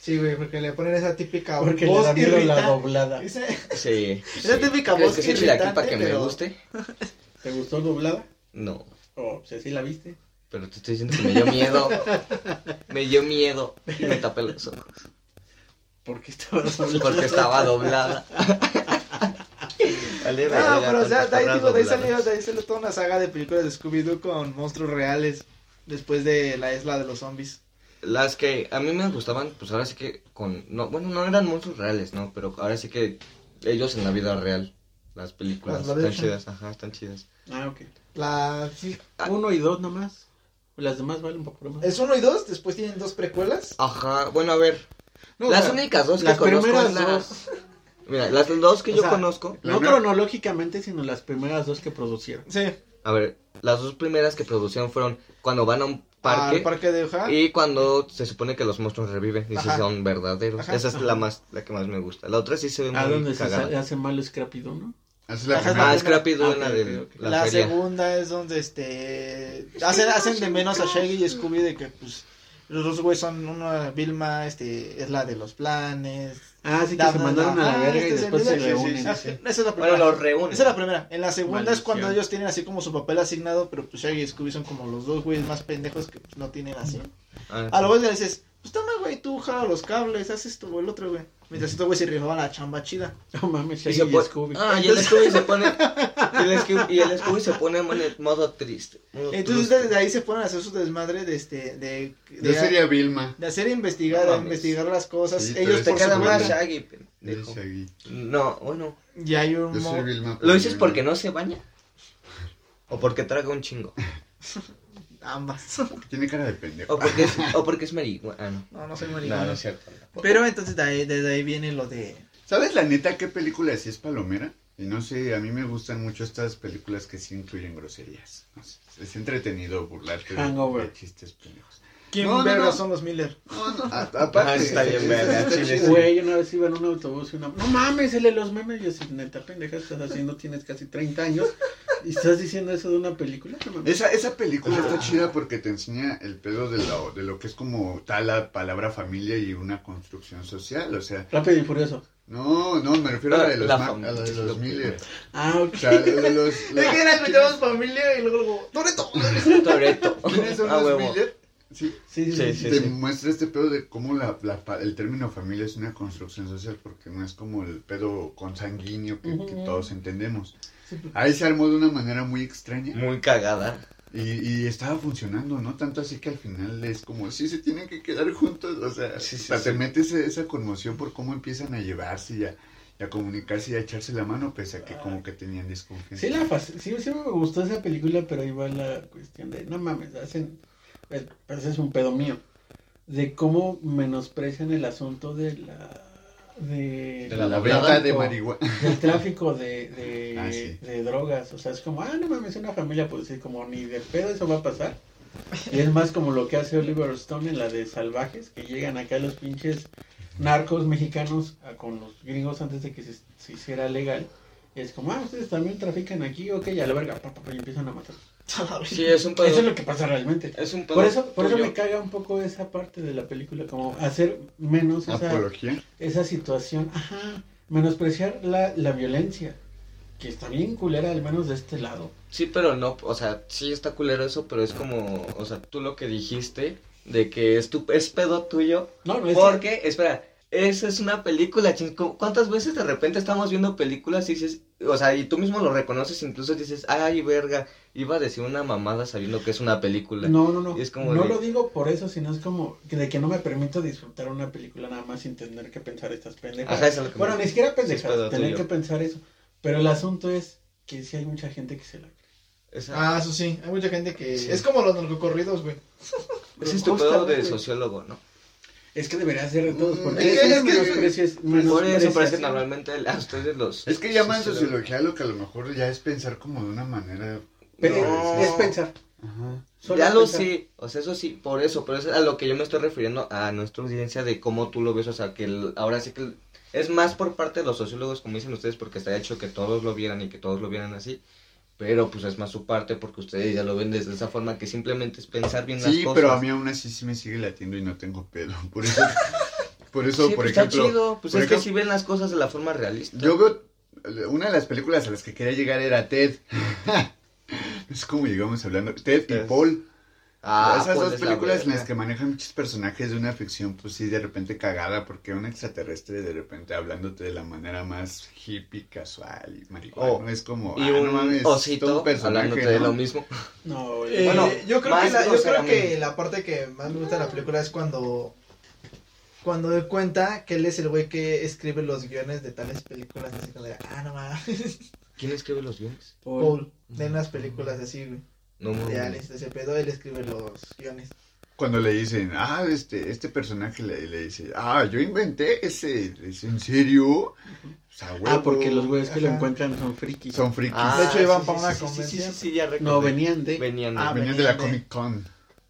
Sí, güey, porque le ponen esa típica Porque le voz da miedo la irritante. doblada. Ese- Sí. Esa sí. típica ¿Crees voz que de aquí para irritante, que me guste? ¿Te gustó doblada? No, O, o sea, sí la viste. Pero te estoy diciendo que me dio miedo. Me dio miedo y me tapé los ojos. Porque estaba doblada. Porque estaba doblada. Vale, No, verga, pero o sea, de ahí, digo, de ahí salió, de ahí salió toda una saga de películas de Scooby-Doo con monstruos reales. Después de la isla de los zombies. Las que a mí me gustaban, pues ahora sí que con... No, bueno, no eran monstruos reales, ¿no? Pero ahora sí que ellos en la vida real. Las películas Las live están chidas, ajá, están chidas. Ah, ok. La, sí, Uno y dos nomás. Las demás valen un poco más. es uno y dos, después tienen dos precuelas. Ajá, bueno, a ver. No, o las sea, únicas dos que las conozco primeras es la- dos. Mira, las dos que O yo sea, conozco... No cronológicamente, sino las primeras dos que producieron. Sí, A ver, las dos primeras que producieron fueron cuando van a un parque... al parque de Ojal. Y cuando se supone que los monstruos reviven y si son verdaderos. Ajá. Esa es la más la que más me gusta. La otra sí se ve Ah, muy donde se cagada. hace malo Scrappy Doo, ¿no? Es la Ajá, primera. Ah, Scrappy Doo Ah, en la ok, de ok, ok. la, La, feria. segunda es donde este hacen, hacen de menos a Shaggy y Scooby de que pues los dos güeyes son una Vilma, este es la de los planes. Ah, sí, que se mandaron a la ah, verga este y es el después se reúnen. Sí. Esa es la Bueno, los reúnen. Esa es la primera. En la segunda es cuando ellos tienen así como su papel asignado, pero pues Shaggy y Scooby son como los dos güeyes más pendejos que pues, no tienen así. Ah, A lo mejor le dices, pues toma güey, tú jala los cables, haz esto o el otro güey. Mientras estos güey se rifaban la chamba chida. No mames, y Shaggy se y pone- Scooby. Ah, y el Scooby se pone. Y el Scooby, y el Scooby se pone en modo triste. modo Entonces triste. desde ahí se ponen a hacer su desmadre de este de, Yo sería Vilma. de hacer investigar, No de investigar las cosas. Sí, ellos Te queda más. Shaggy, pendejo. soy- No, bueno. Y hay un Yo soy Vilma. ¿Lo dices porque no se baña? ¿O porque traga un chingo? ambas. Tiene cara de pendejo. ¿O porque es, o porque es marihuana? Ah, no. no, no soy No, marihuana. no es cierto. no. Pero entonces de ahí, desde ahí viene lo de ¿Sabes la neta qué película sí es palomera? Y no sé, a mí me gustan mucho estas películas que sí incluyen groserías. No sé, es entretenido burlarte Hangover. de chistes pendejos. Quién No, verga no. son los Miller. No, aparte. Ah, está bien, verga. Güey, una vez iba en un autobús y una... No mames, el de los memes. Y yo así, neta, pendeja, estás haciendo, tienes casi 30 años. ¿Y estás diciendo eso de una película? No mames. Esa, esa película está chida porque te enseña el pedo de lo, de lo que es como tal la palabra familia y una construcción social. O sea, Rápido y furioso. no, no, me refiero a la de los, La Ma- a la de los Miller. Ah, ok. O sea, de los. Es que era escuchamos familia y luego luego Toreto. Toreto. ¿Quiénes son Ah, los huevo. Miller? Sí, Sí, sí, Sí, sí. sí. te muestra este pedo de cómo la, la el término familia es una construcción social porque no es como el pedo consanguíneo que, que Ujú. todos entendemos. Ahí se armó de una manera muy extraña Muy cagada. y, y estaba funcionando, ¿no? Tanto así que al final es como, sí, se tienen que quedar juntos, o sea, Sí, sí, te sí. metes esa, esa conmoción por cómo empiezan a llevarse y a, y a comunicarse y a echarse la mano pese a que como que tenían desconfianza. Sí, la sí, sí me gustó esa película, pero ahí va la cuestión de, no mames, hacen, pero ese es un pedo mío, de cómo menosprecian el asunto de la, de, De la, la venta de marihuana. del tráfico de, de, Ah, sí. de drogas, o sea, es como, ah, no mames, una familia, pues sí, como ni de pedo eso va a pasar, y es más como lo que hace Oliver Stone en la de Salvajes, que llegan acá los pinches narcos mexicanos a- con los gringos antes de que se, se hiciera legal. Y es como, ah, ustedes también trafican aquí, ok, a la verga, pa, pa, pa, y empiezan a matar. Sí, es un pedo. Eso es lo que pasa realmente. Es un pedo Por eso, por eso me caga un poco esa parte de la película, como hacer menos esa, Apología. esa situación, ajá, menospreciar la, la violencia, que está bien culera al menos de este lado. Sí, pero no, o sea, sí está culero eso, pero es como, o sea, tú lo que dijiste de que es tu, es pedo tuyo. No, no es Porque, espera, esa es una película, ching- ¿cu- ¿cuántas veces de repente estamos viendo películas y dices, o sea, y tú mismo lo reconoces, incluso dices, ay, verga, iba a decir una mamada sabiendo que es una película. No, no, no. Y es como no de- lo digo por eso, sino es como que de que no me permito disfrutar una película nada más sin tener que pensar estas pendejas. Ajá, eso es lo que Bueno, me- ni siquiera pendejas, tener tuyo. que pensar eso. Pero el asunto es que sí hay mucha gente que se la cree. Esa- Ah, eso sí, hay mucha gente que Sí. es como los narcocorridos, güey. ese es tu pedo de sociólogo, ¿no? Es que debería ser de todos, Mm, porque es es, que- es es que- menosprecies- Por eso parece que normalmente a ustedes los... Es que llaman Sí, sí, sociología lo que a lo mejor ya es pensar como de una manera. Pero No. es pensar. Ajá. solo ya es lo pensar. sé, o sea, eso sí, por eso, pero eso es a lo que yo me estoy refiriendo a nuestra audiencia de cómo tú lo ves, o sea, que el- ahora sí que el- es más por parte de los sociólogos, como dicen ustedes, porque está hecho que todos lo vieran y que todos lo vieran así, pero pues es más su parte porque ustedes ya lo ven desde esa forma que simplemente es pensar bien las Sí, cosas. pero a mí aún así sí me sigue latiendo y no tengo pedo. Por eso, por eso, Sí, por pues ejemplo, está chido, pues es que si ven las cosas de la forma realista. yo veo una de las películas a las que quería llegar era Ted. es como llegamos hablando. Ted y. Paul. Ah, Esas dos películas en las que manejan muchos personajes de una ficción, pues sí, de repente cagada, porque un extraterrestre de repente hablándote de la manera más hippie, casual y marihuana, Oh, es como, Y ah, un no mames, todo osito un personaje, hablándote de ¿no? lo mismo. No, Eh, Bueno, yo creo, que la, yo creo que la parte que más me gusta de la película es cuando cuando doy cuenta que él es el güey que escribe los guiones de tales películas así como de ah no mames ¿Quién escribe los guiones? Paul de unas películas así güey No. Alice de ese pedo él escribe los guiones Cuando le dicen, ah, este, este personaje le, le dice, ah, yo inventé ese, ¿es en serio? O sea, Ah, porque los güeyes que lo encuentran son frikis. son frikis. Ah, de hecho iban sí, para sí, una sí, sí, convención Sí, sí, sí, ya recordé. No, venían de... Venían de... Ah, Venían de la Comic Con.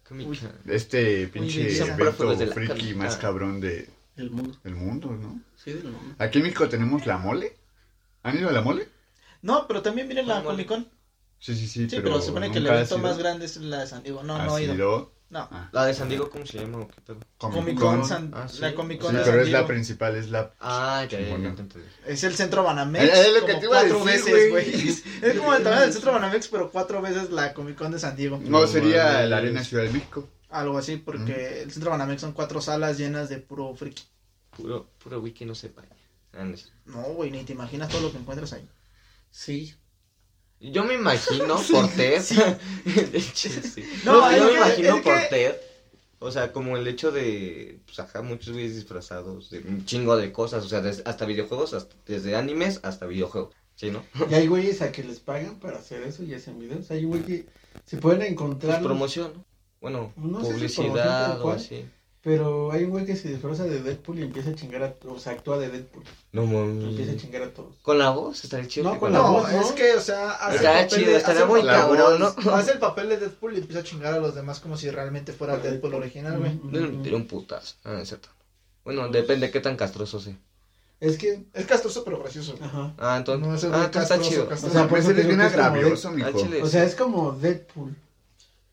Comic- Este pinche evento friki más ah. cabrón de, El mundo. del mundo, ¿no? Sí, del mundo. Aquí en México tenemos la mole. ¿Han ido a la mole? no pero también viene la. Comic Con Sí, sí, sí. sí pero, se supone que el evento sido. más grande es la de San Diego no ¿Ha no he ido sido? no Ah, La de San Diego, ¿cómo se llama? o qué pedo? Comic Con. Con San- Ah, sí. la Comic Sí, Con de pero San es la Diego. principal, es la... Ah, ya, ya, ya. Es el centro Banamex. Es- es lo que te iba a cuatro decir, veces, güey. Es como el tamaño del centro Banamex, pero cuatro veces la Comic Con de San Diego. No, No sería la Arena Ciudad de México. Algo así, porque el centro Banamex son cuatro salas llenas de puro friki. Puro, puro wiki no sepa. Ah. No, güey, ni te imaginas todo lo que encuentras ahí. Sí. Yo me imagino por Ted. Sí. No, yo me que- imagino por que- Ted. O sea, como el hecho de, pues, ajá, muchos güeyes disfrazados de un chingo de cosas, o sea, des- hasta videojuegos, hasta- desde animes hasta videojuegos, ¿sí, no? Y hay güeyes a que les pagan para hacer eso y hacen videos. Hay güey que se pueden Pues encontrar. promoción, ¿no? Bueno, No si publicidad promoción o así. Pero hay un güey que se disfraza de Deadpool y empieza a chingar a. O sea, actúa de Deadpool. No Y empieza a mames. chingar a todos. Con la voz, estaría chido. No, con la No, voz, ¿no? es que, o sea, hace Estaría el papel chido, de- estaría muy cabrón, ¿no? Hace el papel de Deadpool y empieza a chingar a los demás como si realmente fuera Deadpool original, güey. Metería un putazo. Ah, es cierto. Bueno, depende de qué tan castroso sea. Es que. Es castroso, pero gracioso. Ajá. Ah, entonces, No, ese ah, entonces está castroso, chido. castroso. O sea, por Pues eso eres te bien es agravioso, Ah, mijo. chile. O sea, es como Deadpool.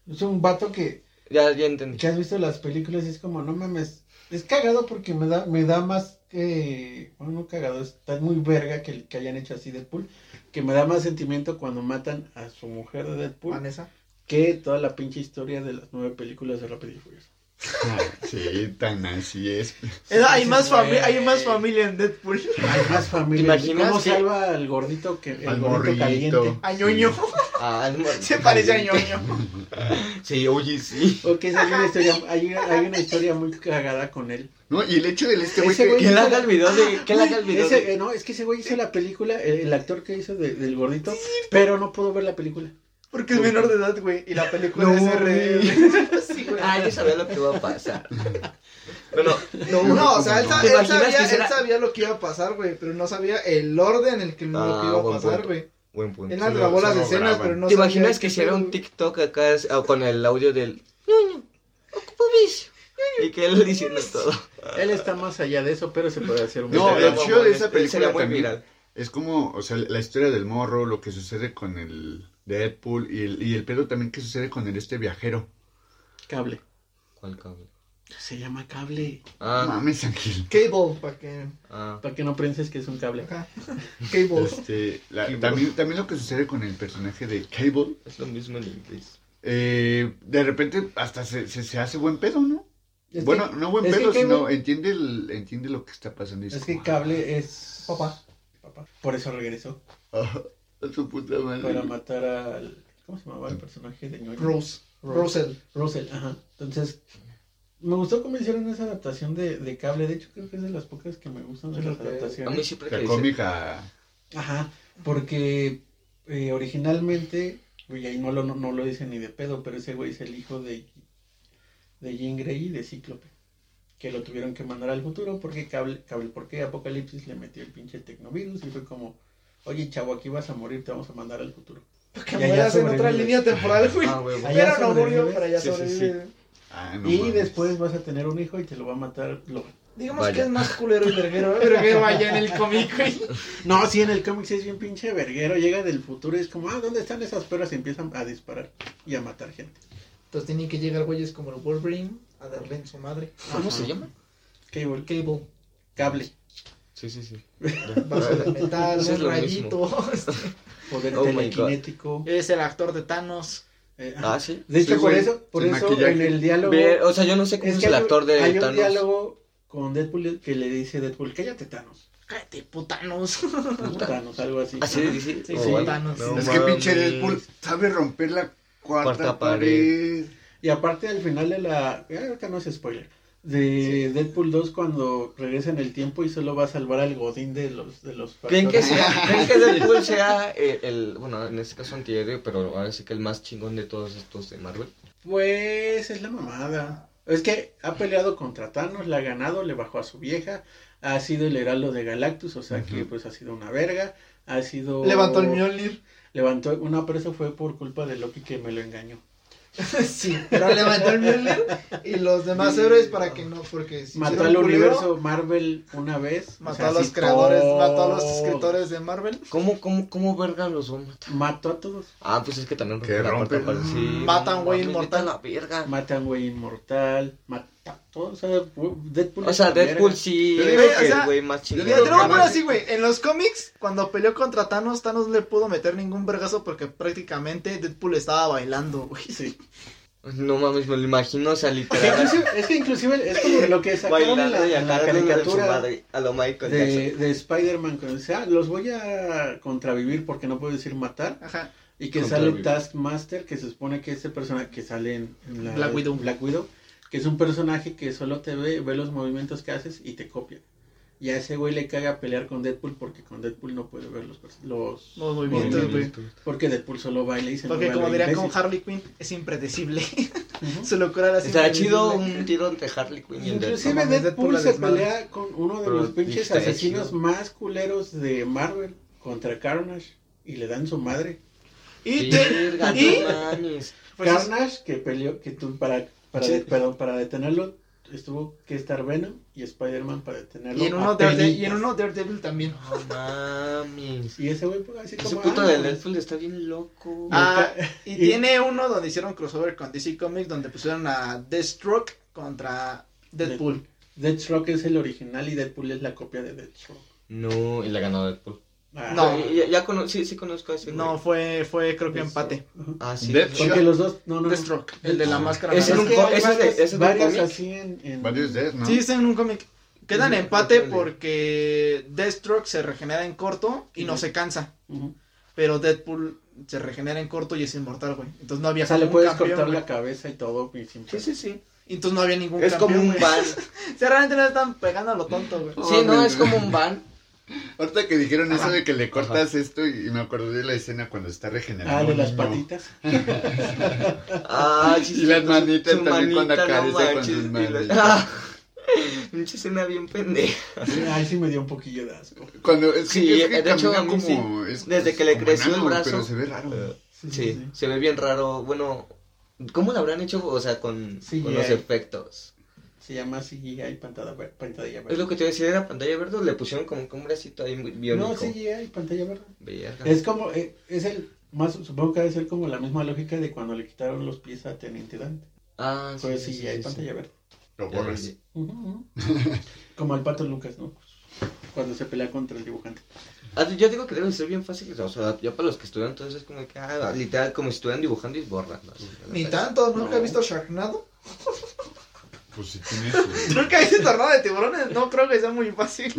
Es un vato que, Ya, ya entendí. que has visto las películas y es como, no mames. Es cagado porque me da, me da más que. Bueno, no cagado, está muy verga que, que hayan hecho así Deadpool. Que me da más sentimiento cuando matan a su mujer de Deadpool Vanessa. que toda la pinche historia de las nueve películas de Rápido y Furioso. Ah, Sí, tan así es. Hay, sí, más familia, hay más familia en Deadpool. Hay más familia. ¿Te imaginas ¿Cómo que- salva al gordito que el Al gordito morrito. caliente? A ñoño. Ah, no, Se parece a ñoño. Sí, oye, sí. Ok, hay una historia, hay una, hay una historia muy cagada con él. No, y el hecho del este güey Ese que... güey- Que le haga el video de. Que le haga el video Ese, de. eh, no, es que ese güey hizo la película, el, el actor que hizo de- del gordito, pero no pudo ver la película. Porque es menor de edad, güey. Y la película No, es RR. Sí, güey. Ah, yo sabía lo que iba a pasar. Bueno, No, no, o sea, él, sa- ¿Te él sabía, que él sabía lo que iba a pasar, güey, pero no sabía el orden en el que lo Ah, que iba a pasar, punto. güey. Buen punto. Él grabó las escenas, pero no ¿Te imaginas que hiciera pedo, un TikTok acá con el audio del ñoño? Ocupo vicio. Y que él diciendo todo. Él está más allá de eso, pero se puede hacer un No, lo chido de esa película sería muy también viral. es como, o sea, la historia del morro, lo que sucede con el Deadpool y el, y el pedo también que sucede con el este viajero. Cable. ¿Cuál cable? Se llama cable. Ah, Mames, Ángel. Cable, para que. ah. Para que no pienses que es un cable. Ajá. Cable. Este, la- Cable. también, también lo que sucede con el personaje de Cable, Es lo mismo en inglés. eh, de repente hasta se, se, se hace buen pedo, ¿no? Es bueno, que- no buen pedo, Cable- sino entiende, el, entiende lo que está pasando. Es que cable es papá. papá. Por eso regresó. "Ah, a su puta madre. Para matar al. ¿Cómo se llamaba el personaje de ñoño? Rose. Rosel. Russell, ajá. Entonces, me gustó cómo hicieron esa adaptación de, de cable. De hecho, creo que es de las pocas que me gustan de Sí, las que- A mí adaptaciones. siempre que La cómica. Ajá, porque eh, originalmente, y ahí no lo, no, no lo dice ni de pedo, pero ese güey es el hijo de, de Jean Grey y de Cíclope. Que lo tuvieron que mandar al futuro porque cable, cable, porque Apocalipsis le metió el pinche tecnovirus y fue como, oye chavo, aquí vas a morir, te vamos a mandar al futuro. Que mueras en otra línea temporal, güey. Ah, Pero no murió, pero ya Sí, sí, sobrevive. Ah, no y mames. después vas a tener un hijo y te lo va a matar. Lo... Digamos Vaya. que es más culero y verguero. ¿eh? Verguero allá en el cómic, güey. No, sí, en el cómic sí es bien pinche verguero. Llega del futuro y es como, ah, ¿dónde están esas perras? Y empiezan a disparar y a matar gente. Entonces tienen que llegar güeyes como el Wolverine a darle en su madre. ¿Cómo Ajá. se llama? Cable, Cable. cable, Sí, sí, sí. Vaso de metal, un rayito. poder Oh telequinético. es el actor de Thanos. Eh, Ah, sí. De hecho, Sí, por güey, eso, por sin eso maquillaje. en el diálogo. Ve- o sea, yo no sé cómo es es, que el hay- actor de Hay un Thanos. diálogo con Deadpool que le dice Deadpool, cállate Thanos. Cállate, putanos. Thanos, algo así. Así le dice. Sí, Oh, sí, bueno. Thanos. No es que pinche. Deadpool sabe romper la cuarta, Cuarta pared. Y aparte al final de la... eh, ahorita no es spoiler. De Deadpool 2 cuando regresa en el tiempo y solo va a salvar al godín de los... De los ¿Creen que, sea, ¿Creen que Deadpool sea el, el- bueno, en este caso antihéroe, pero ahora sí que el más chingón de todos estos de Marvel? Pues es la mamada. Es que ha peleado contra Thanos, la ha ganado, le bajó a su vieja, ha sido el heraldo de Galactus, o sea que pues ha sido una verga, ha sido... Levantó el Mjolnir. Levantó, no, pero eso fue por culpa de Loki que me lo engañó. sí, pero levantó el Mjolnir y los demás héroes para que no, porque si Mató al universo Marvel una vez. o mató sea, a los creadores, todo. mató a los escritores de Marvel. ¿Cómo, cómo, cómo verga los matar? Mató a todos. Ah, pues es que también Que la rompe. cuarta pared, sí. Matan, güey, inmortal. la verga. Matan güey inmortal. Mata O sea, Deadpool. O es sea, Deadpool sí, Yo es digo, el o que sea, el güey más chingón. yo digo así, güey. En los cómics, cuando peleó contra Thanos, Thanos no le pudo meter ningún vergazo porque prácticamente Deadpool estaba bailando, güey. Sí. No mames, me lo imagino, o sea, Que literal. inclusive- es que inclusive es como lo que sacaron en la, en la caricatura madre a lo Michael de, Spider-Man. Cuando dice, ah, los voy a contravivir porque no puedo decir matar. Ajá. Y que sale Taskmaster, que se supone que ese personaje que sale en, en la Black Widow. Black Widow, que es un personaje que solo te ve, ve los movimientos que haces y te copia. Y a ese güey le caga pelear con Deadpool porque con Deadpool no puede ver los los, Los movimientos, güey. porque Deadpool solo baila y se Porque como imbécil. con Harley Quinn, es impredecible. Ujú. Su locura Estará impredecible. chido un tiro entre Harley Quinn y. Inclusive Deadpool, Deadpool la se desmadre. pelea con uno de Pero los pinches asesinos más culeros de Marvel contra Carnage y le dan su madre. Y, te- y- Carnage que peleó que tú para para Sí. de- perdón, para detenerlo estuvo que estar Venom y Spider-Man para detenerlo. y en uno y en Daredevil también. No mames. y ese güey pues, así Ese como puto ah, de Deadpool está bien loco. Ah, y, y- tiene uno donde hicieron crossover con DC Comics donde pusieron a Deathstroke contra Deadpool. Deathstroke es el original y Deadpool es la copia de Deathstroke. No, y le ganó Deadpool. Ah, No. Ya, ya cono- sí, sí conozco a ese No, güey. fue, fue creo que empate. Ajá. Ah, sí. Deathstroke. Porque los dos no no, no. Deathstroke, el de la Ah. máscara es un hay ese es de- varios, ese es de un varios así en, en- Varios Death, ¿no? Sí, está en un cómic. Quedan empate porque Deathstroke se regenera en corto y no Ujú. se cansa. Ujú. Pero Deadpool se regenera en corto y es inmortal, güey. Entonces no había O sea, le como un puedes campeón, cortar güey. la cabeza y todo y sin Sí, sí, sí. Y Entonces no había ningún Es como campeón, un güey. van. O sea, realmente no están pegando a lo tonto, güey. Sí, no, es como un van. Ahorita que dijeron eso de que le cortas esto y me acordé de la escena cuando está regenerando. Ah, de las patitas. Ah, sí, Y las manitas su también cuando manita, no acaricia con sus manos. las- Ah, Pinche escena bien pendeja. Ay, sí me dio un poquillo de asco. Cuando es que, Sí, es que de hecho, camina a mí sí. como, es- Desde es que le como creció el brazo. Pero se ve raro. Eh, Sí, Sí, sí, sí. se ve bien raro. Bueno, ¿cómo lo habrán hecho? O sea, con, Sí, con los efectos. Se llama CGI pantalla, ver- pantalla Es verde. lo que te iba a decir, era pantalla verde o le pusieron como que un bracito ahí muy biónico. No, CGI, pantalla verde. Verga. Es como, eh, es el, más, supongo que debe ser como la misma lógica de cuando le quitaron los pies a Teniente Dante. Ah, sí, Fue sí, CGI, sí, sí. pantalla verde. Lo borras. ujú. como el pato Lucas, ¿no? Cuando se pelea contra el dibujante. Ah, yo digo que deben ser bien fáciles, o sea, ya para los que estudian eso es como que, ah, literal, como si estuvieran dibujando y borrando. así. Ni tanto, ¿nunca he visto Sharknado? Pues si tiene su... ¿Nunca visto tornado de tiburones? No creo que sea muy fácil.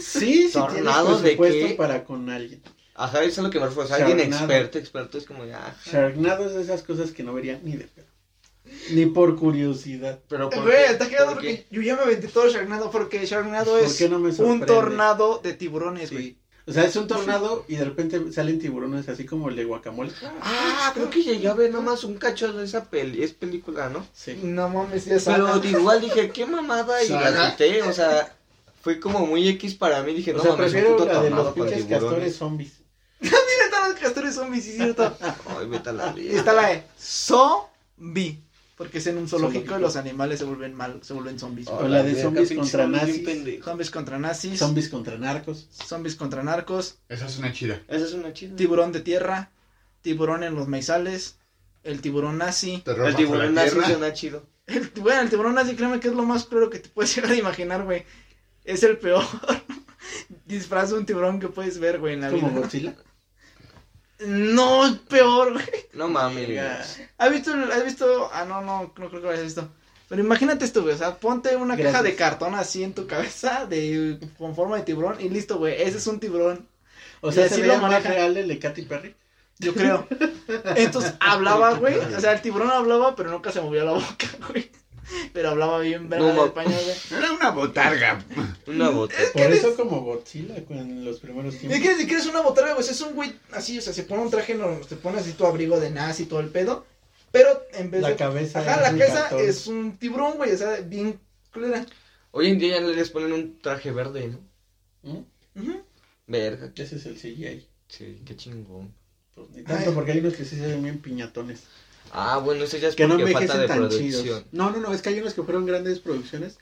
Sí, sí tienes ¿Tornado de presupuesto qué? para con alguien. Ajá, eso es lo que me refiero, o sea, alguien experto, experto, es como, ya. Sharknado es de esas cosas que no vería ni de pedo. Ni por curiosidad. Pero ¿por Güey, está quedando ¿Por porque qué? yo ya me aventé todo Sharknado porque Sharknado ¿Por es no un tornado de tiburones, güey. O sea, es un tornado y de repente salen tiburones así como el de guacamole. Ah, creo que llegué a ver nomás un cacho de esa peli, es película, ¿no? Sí. No mames, ya Pero igual dije, qué mamada, y la quité, o sea, fue como muy X para mí, dije, O no sea, mames, un prefiero puto la de tornado los pinches castores zombies. Mira, están los castores zombies, sí, cierto. Ay, vete a la Y vida. está la de zombie. Porque es en un zoológico Zoológico. y los animales se vuelven mal, se vuelven zombies. O la de zombies contra nazis. Zombies contra nazis, Zombies contra narcos. zombies contra narcos, Esa es una chida. Esa es una chida. tiburón de tierra, tiburón en los maizales, el tiburón nazi. El tiburón nazi suena chido. El, bueno, el tiburón nazi, créeme que es lo más claro que te puedes llegar a imaginar, güey. Es el peor disfraz de un tiburón que puedes ver, güey, en la Como vida. Godzilla. No, es peor, güey. No mames. Verga. ¿Has visto, has visto? Ah, no, no, no creo que lo hayas visto. Pero imagínate esto, güey. O sea, ponte una caja de cartón así en tu cabeza de con forma de tiburón y listo, güey. Ese es un tiburón. O sea, se lo más real el de Katy Perry. Yo creo. Entonces hablaba, güey. O sea, el tiburón hablaba, pero nunca se movía la boca, güey. Pero hablaba bien verga No, español, güey. Era una botarga. Una bota. Por eso como Godzilla en los primeros tiempos. Es que ni siquiera es una botarga, güey. Es un güey así, o sea, se pone un traje, no, se pone así tu abrigo de nazi y todo el pedo. Pero en vez La de. cabeza Ajá, la cabeza es un tiburón, güey. O sea, bien culera. Hoy en día ya les ponen un traje verde, ¿no? ¿Mm? Ujú. Verga. Ese es el CGI. Sí, qué chingón. Pues ni tanto, Ay. porque hay unos que sí se ven bien piñatones. Ah, bueno, eso ya es Que no porque falta envejecen de tan producción. chidos. No, no, no, es que hay unos que fueron grandes producciones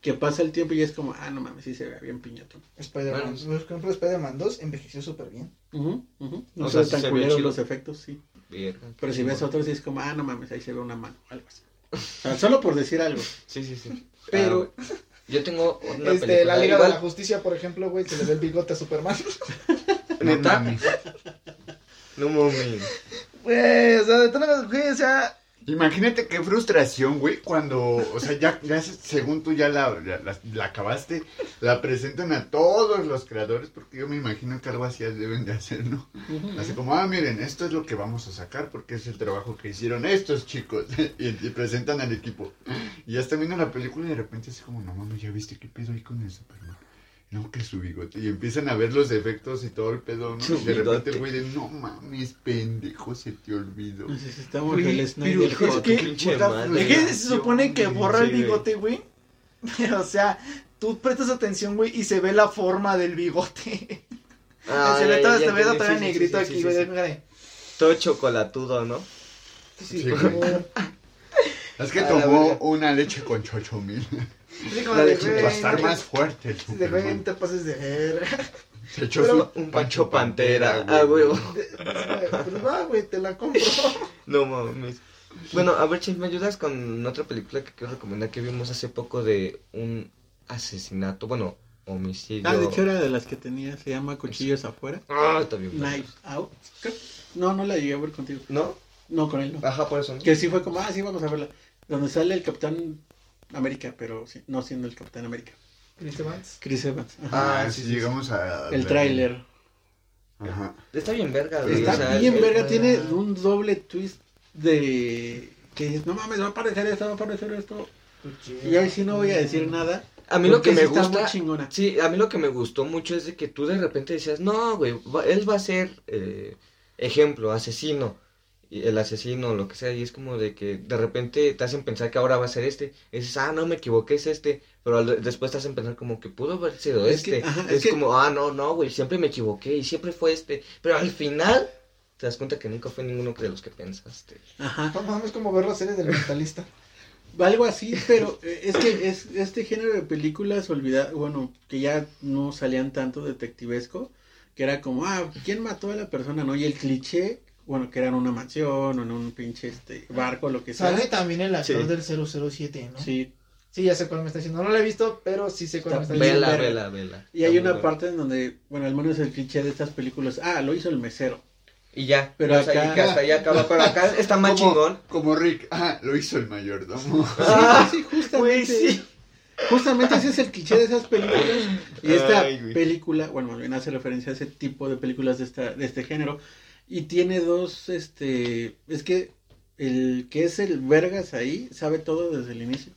que pasa el tiempo y es como, ah, no mames, sí se ve bien piñatón. Spider-Man. Bueno. Por ejemplo, Spider-Man 2 envejeció súper bien. Ujú, ujú. No O se sea, tan se culeros los efectos, sí. Pero si ves chingón. otros, sí es como, ah, no mames, ahí se ve una mano, algo así. O sea, solo por decir algo. Sí, sí, sí. Pero, Ah, yo tengo una Este, película. la Liga igual, de la Justicia, por ejemplo, güey, se le ve el bigote a Superman. No ¿Neta? mames. No mames. Güey, o sea, de todas güey, o sea. Imagínate qué frustración, güey, cuando, o sea, ya, ya se- según tú ya la, ya la, la acabaste, la presentan a todos los creadores, porque yo me imagino que algo así deben de hacer, ¿no? Así como, ah, miren, esto es lo que vamos a sacar porque es el trabajo que hicieron estos chicos. y, y presentan al equipo. Y ya está viendo la película y de repente así como, no mames, ¿ya viste qué pedo ahí con el Superman? No, que su bigote. Y empiezan a ver los defectos y todo el pedo, ¿no? Su Y de repente el güey de, no mames, pendejo, se te olvidó. necesitamos Güey, el Snyder pero es que- madre. Es que se supone que borra el bigote, güey. Pero, o sea, tú prestas atención, güey, y se ve la forma del bigote. Ah, se ve todo, se ve sí, negrito aquí, güey. Todo chocolatudo, ¿no? Sí, Sí, como- Es que tomó una leche con chochomil. Así como La de, leche güey, Para estar más fuerte de, güey, te pases de verga. Se echó Pero- su Un Pancho Pantera. Ah, güey. huevo. Pues va, güey, te la compro. No mames. Bueno, a ver, Chis, ¿me ayudas con otra película que quiero recomendar que vimos hace poco de un asesinato? Bueno, homicidio. Ah, de hecho era de las que tenía, se llama Cuchillos Afuera. Ah, está bien. Knives Out. No, no la llegué a ver contigo. ¿No? No, con él no. Ajá, por eso, ¿no? Que sí fue como, ah, sí, vamos a verla. Donde sale el Capitán América, pero sí, no siendo el Capitán América. Chris Evans. Chris Evans. Ajá. Ah, Ah, sí, sí, sí, llegamos a... el tráiler. Ajá. Está bien verga, güey. Está o sea, bien es- verga, es- tiene un doble twist de que dices, no mames, va a aparecer esto, va a aparecer esto. Y ahí sí no voy a decir nada. A mí lo que me gusta. muy chingona. Sí, a mí lo que me gustó mucho es de que tú de repente decías, no, güey, va- él va a ser, eh, ejemplo, asesino, el asesino, lo que sea, y es como de que de repente te hacen pensar que ahora va a ser este, y dices, ah, no, me equivoqué, es este, pero al- después te hacen pensar como que pudo haber sido Es que, este, ajá, es, es que- como, ah, no, no, güey, siempre me equivoqué, y siempre fue este, pero al final te das cuenta que nunca fue ninguno de los que pensaste. Ajá. No mames, es como ver la serie del mentalista. Algo así, pero eh, es que es este género de películas olvidar, bueno, que ya no salían tanto detectivesco, que era como, ah, ¿quién mató a la persona? ¿No? Y el cliché, bueno, que era en una mansión o en un pinche este barco, lo que sea. Sale también el actor Sí. del 007, ¿no? Sí. Sí, ya sé cuál me está diciendo. No lo he visto, pero sí sé cuál me está diciendo. Vela, vela, vela. y hay Está una bueno. parte en donde, bueno, al menos el cliché de estas películas, ah, lo hizo el mesero. Y ya, Pero o sea, y acá- que hasta ahí acaba, pero acá está más Como- chingón. Como Rick. Ah, lo hizo el mayordomo. Ah, sí, justamente. sí. Justamente ese es el cliché de esas películas. Y esta Ay, película, bueno, más bien hace referencia a ese tipo de películas de, esta, de este género. Y tiene dos, este, es que el que es el vergas ahí sabe todo desde el inicio.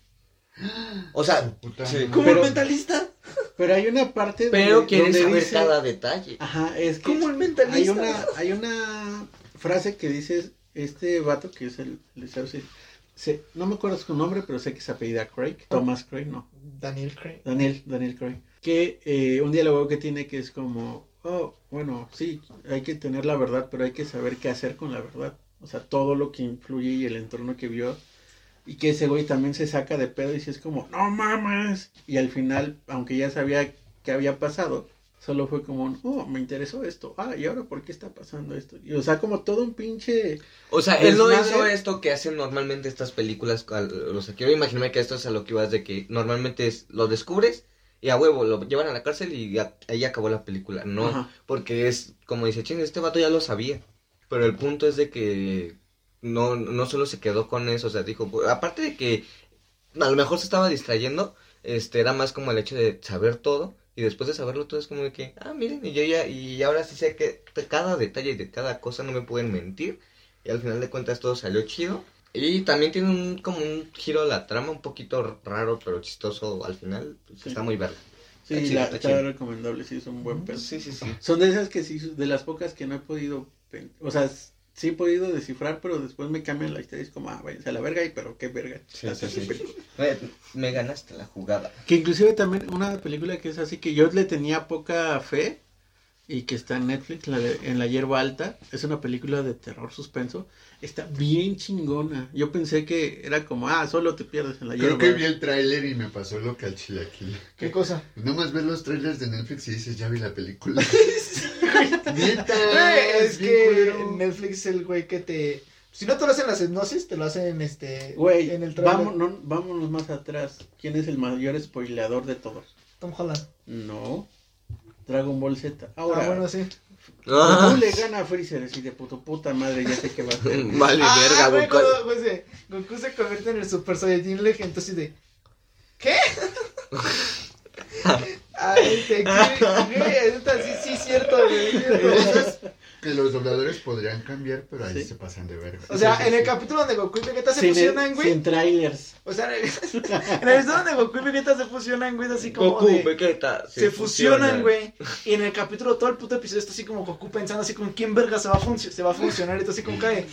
O sea, sí. ¿Como Pero- el mentalista? Pero hay una parte pero donde, donde saber dice- cada detalle. Ajá, es que ¿Como el mentalista? hay una, hay una frase que dice este vato que es el, el se- no me acuerdo su nombre, pero sé que se apellida Craig, Thomas Craig, no. Daniel Craig. Daniel, Daniel Craig. Que eh, un diálogo que tiene que es como, oh, bueno, sí, hay que tener la verdad, pero hay que saber qué hacer con la verdad. O sea, todo lo que influye y el entorno que vio. Y que ese güey también se saca de pedo y si es como, no mames. Y al final, aunque ya sabía qué había pasado, solo fue como, un, oh, me interesó esto. Ah, ¿y ahora por qué está pasando esto? Y, o sea, como todo un pinche... O sea, él no hizo esto que hacen normalmente estas películas. O sea, quiero imaginarme que esto es a lo que ibas de que normalmente es, lo descubres y a huevo lo llevan a la cárcel y ya- ahí acabó la película. No, Ajá. porque es, como dice Ching, este vato ya lo sabía. pero el punto es de que no, no solo se quedó con eso, o sea, dijo, pues, aparte de que a lo mejor se estaba distrayendo, este, era más como el hecho de saber todo, y después de saberlo todo es como de que, ah, miren, y yo ya, y ahora sí sé que cada detalle y de cada cosa no me pueden mentir, y al final de cuentas todo salió chido. Y también tiene un, como un giro a la trama un poquito raro, pero chistoso al final, pues, Sí. está muy verga. Sí, Está chido, la, está está recomendable, sí, es un buen pedo. Sí, sí, sí. Son de esas que sí, de las pocas que no he podido, o sea, sí he podido descifrar, pero después me cambian la historia y es como, ah, váyanse a la verga, y pero qué verga. Sí, sí, sí. me ganaste la jugada. Que inclusive también una película que es así que yo le tenía poca fe y que está en Netflix, la de- en la hierba alta, es una película de terror suspenso, está bien chingona. Yo pensé que era como, ah, solo te pierdes en la Creo hierba. que vi el tráiler y me pasó lo que al chilaquil. ¿Qué cosa? Nomás ves los trailers de Netflix y dices, ya vi la película. Neta, Güey, es que culero. Netflix es el güey que te... Si no te lo hacen las hipnosis, te lo hacen este... Güey, en el trailer. vamos, no, vámonos más atrás. ¿Quién es el mayor spoileador de todos? Tom Holland. No. Dragon Ball Z. Ahora, Ah, bueno, sí. Goku le gana a Freezer así de puto puta madre, ya sé qué va a hacer. Vale, ah, verga, güey, Goku. cuando, pues, eh, Goku se convierte en el Super Saiyajin Legend, entonces de... ¿Qué? Ay, te quiero, güey, sí, sí, cierto, güey, cierto. Que los dobladores podrían cambiar, pero ahí Sí. se pasan de verga. O sea, Sí, en el sí. capítulo donde Goku y Vegeta se Sin, fusionan, güey. sin trailers. O sea, en el, episodio donde Goku y Vegeta se fusionan, güey, es así como Goku, de... Vegeta. se fusionan, güey. Y en el capítulo, todo el puto episodio está así como Goku pensando así con quién verga se va a, se va a funcionar. Y todo así como cae.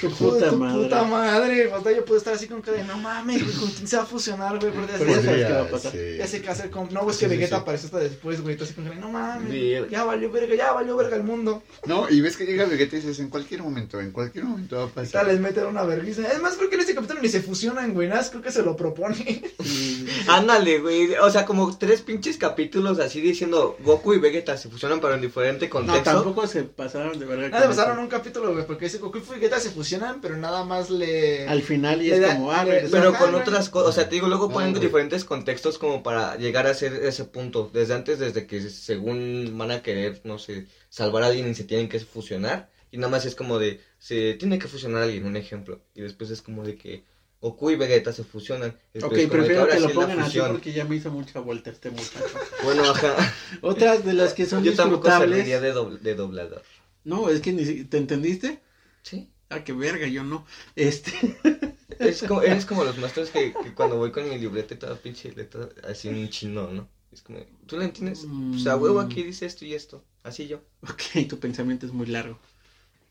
Tu Puta puta tu madre. puta madre. O sea, yo puedo estar así como cae. No mames, güey, con quién se va a fusionar, güey. Pero ya Pero ya sé- sabes qué va a pasar. sí. ya sé qué hacer con. No, güey, es que Vegeta sí. apareció hasta después, güey. Entonces, como que, no mames. Ya valió verga, ya valió verga el mundo. No, y ves que llega Vegeta y dices, en cualquier momento, en cualquier momento va a Ya pasar. les meten una vergüenza. Es más, creo que en ese capítulo ni se fusionan, güey. Nada, más creo que se lo propone. Ándale, güey. O sea, como tres pinches capítulos así diciendo Goku y Vegeta se fusionan pero en diferente No, contexto. tampoco se pasaron de verga. Nada, pasaron eso. un capítulo, güey. Porque ese Goku y Vegeta se fusionan, pero nada más le. Al final y Le es da- como, ah, le-. Pero con otras cosas, o sea, te digo, luego No, ponen güey. diferentes contextos como para llegar a ser ese punto. Desde antes, desde que según van a querer, no sé, salvar a alguien y se tienen que fusionar. Y nada más es como de, se tiene que fusionar a alguien, un ejemplo. Y después es como de que Goku y Vegeta se fusionan. Ok, prefiero que lo sí pongan así porque ya me hizo mucha vuelta este muchacho. Bueno, ajá. Otras de las que son Yo tampoco serviría de, de doblador. No, es que ni ¿te entendiste? Sí. Ah, qué verga, yo no. Este, Es como, eres como los maestros que, que cuando voy con mi libreta y toda pinche letra así en chino, ¿no? Es como, ¿tú la entiendes? Pues a huevo aquí dice esto y esto. Así yo. ok, tu pensamiento es muy largo.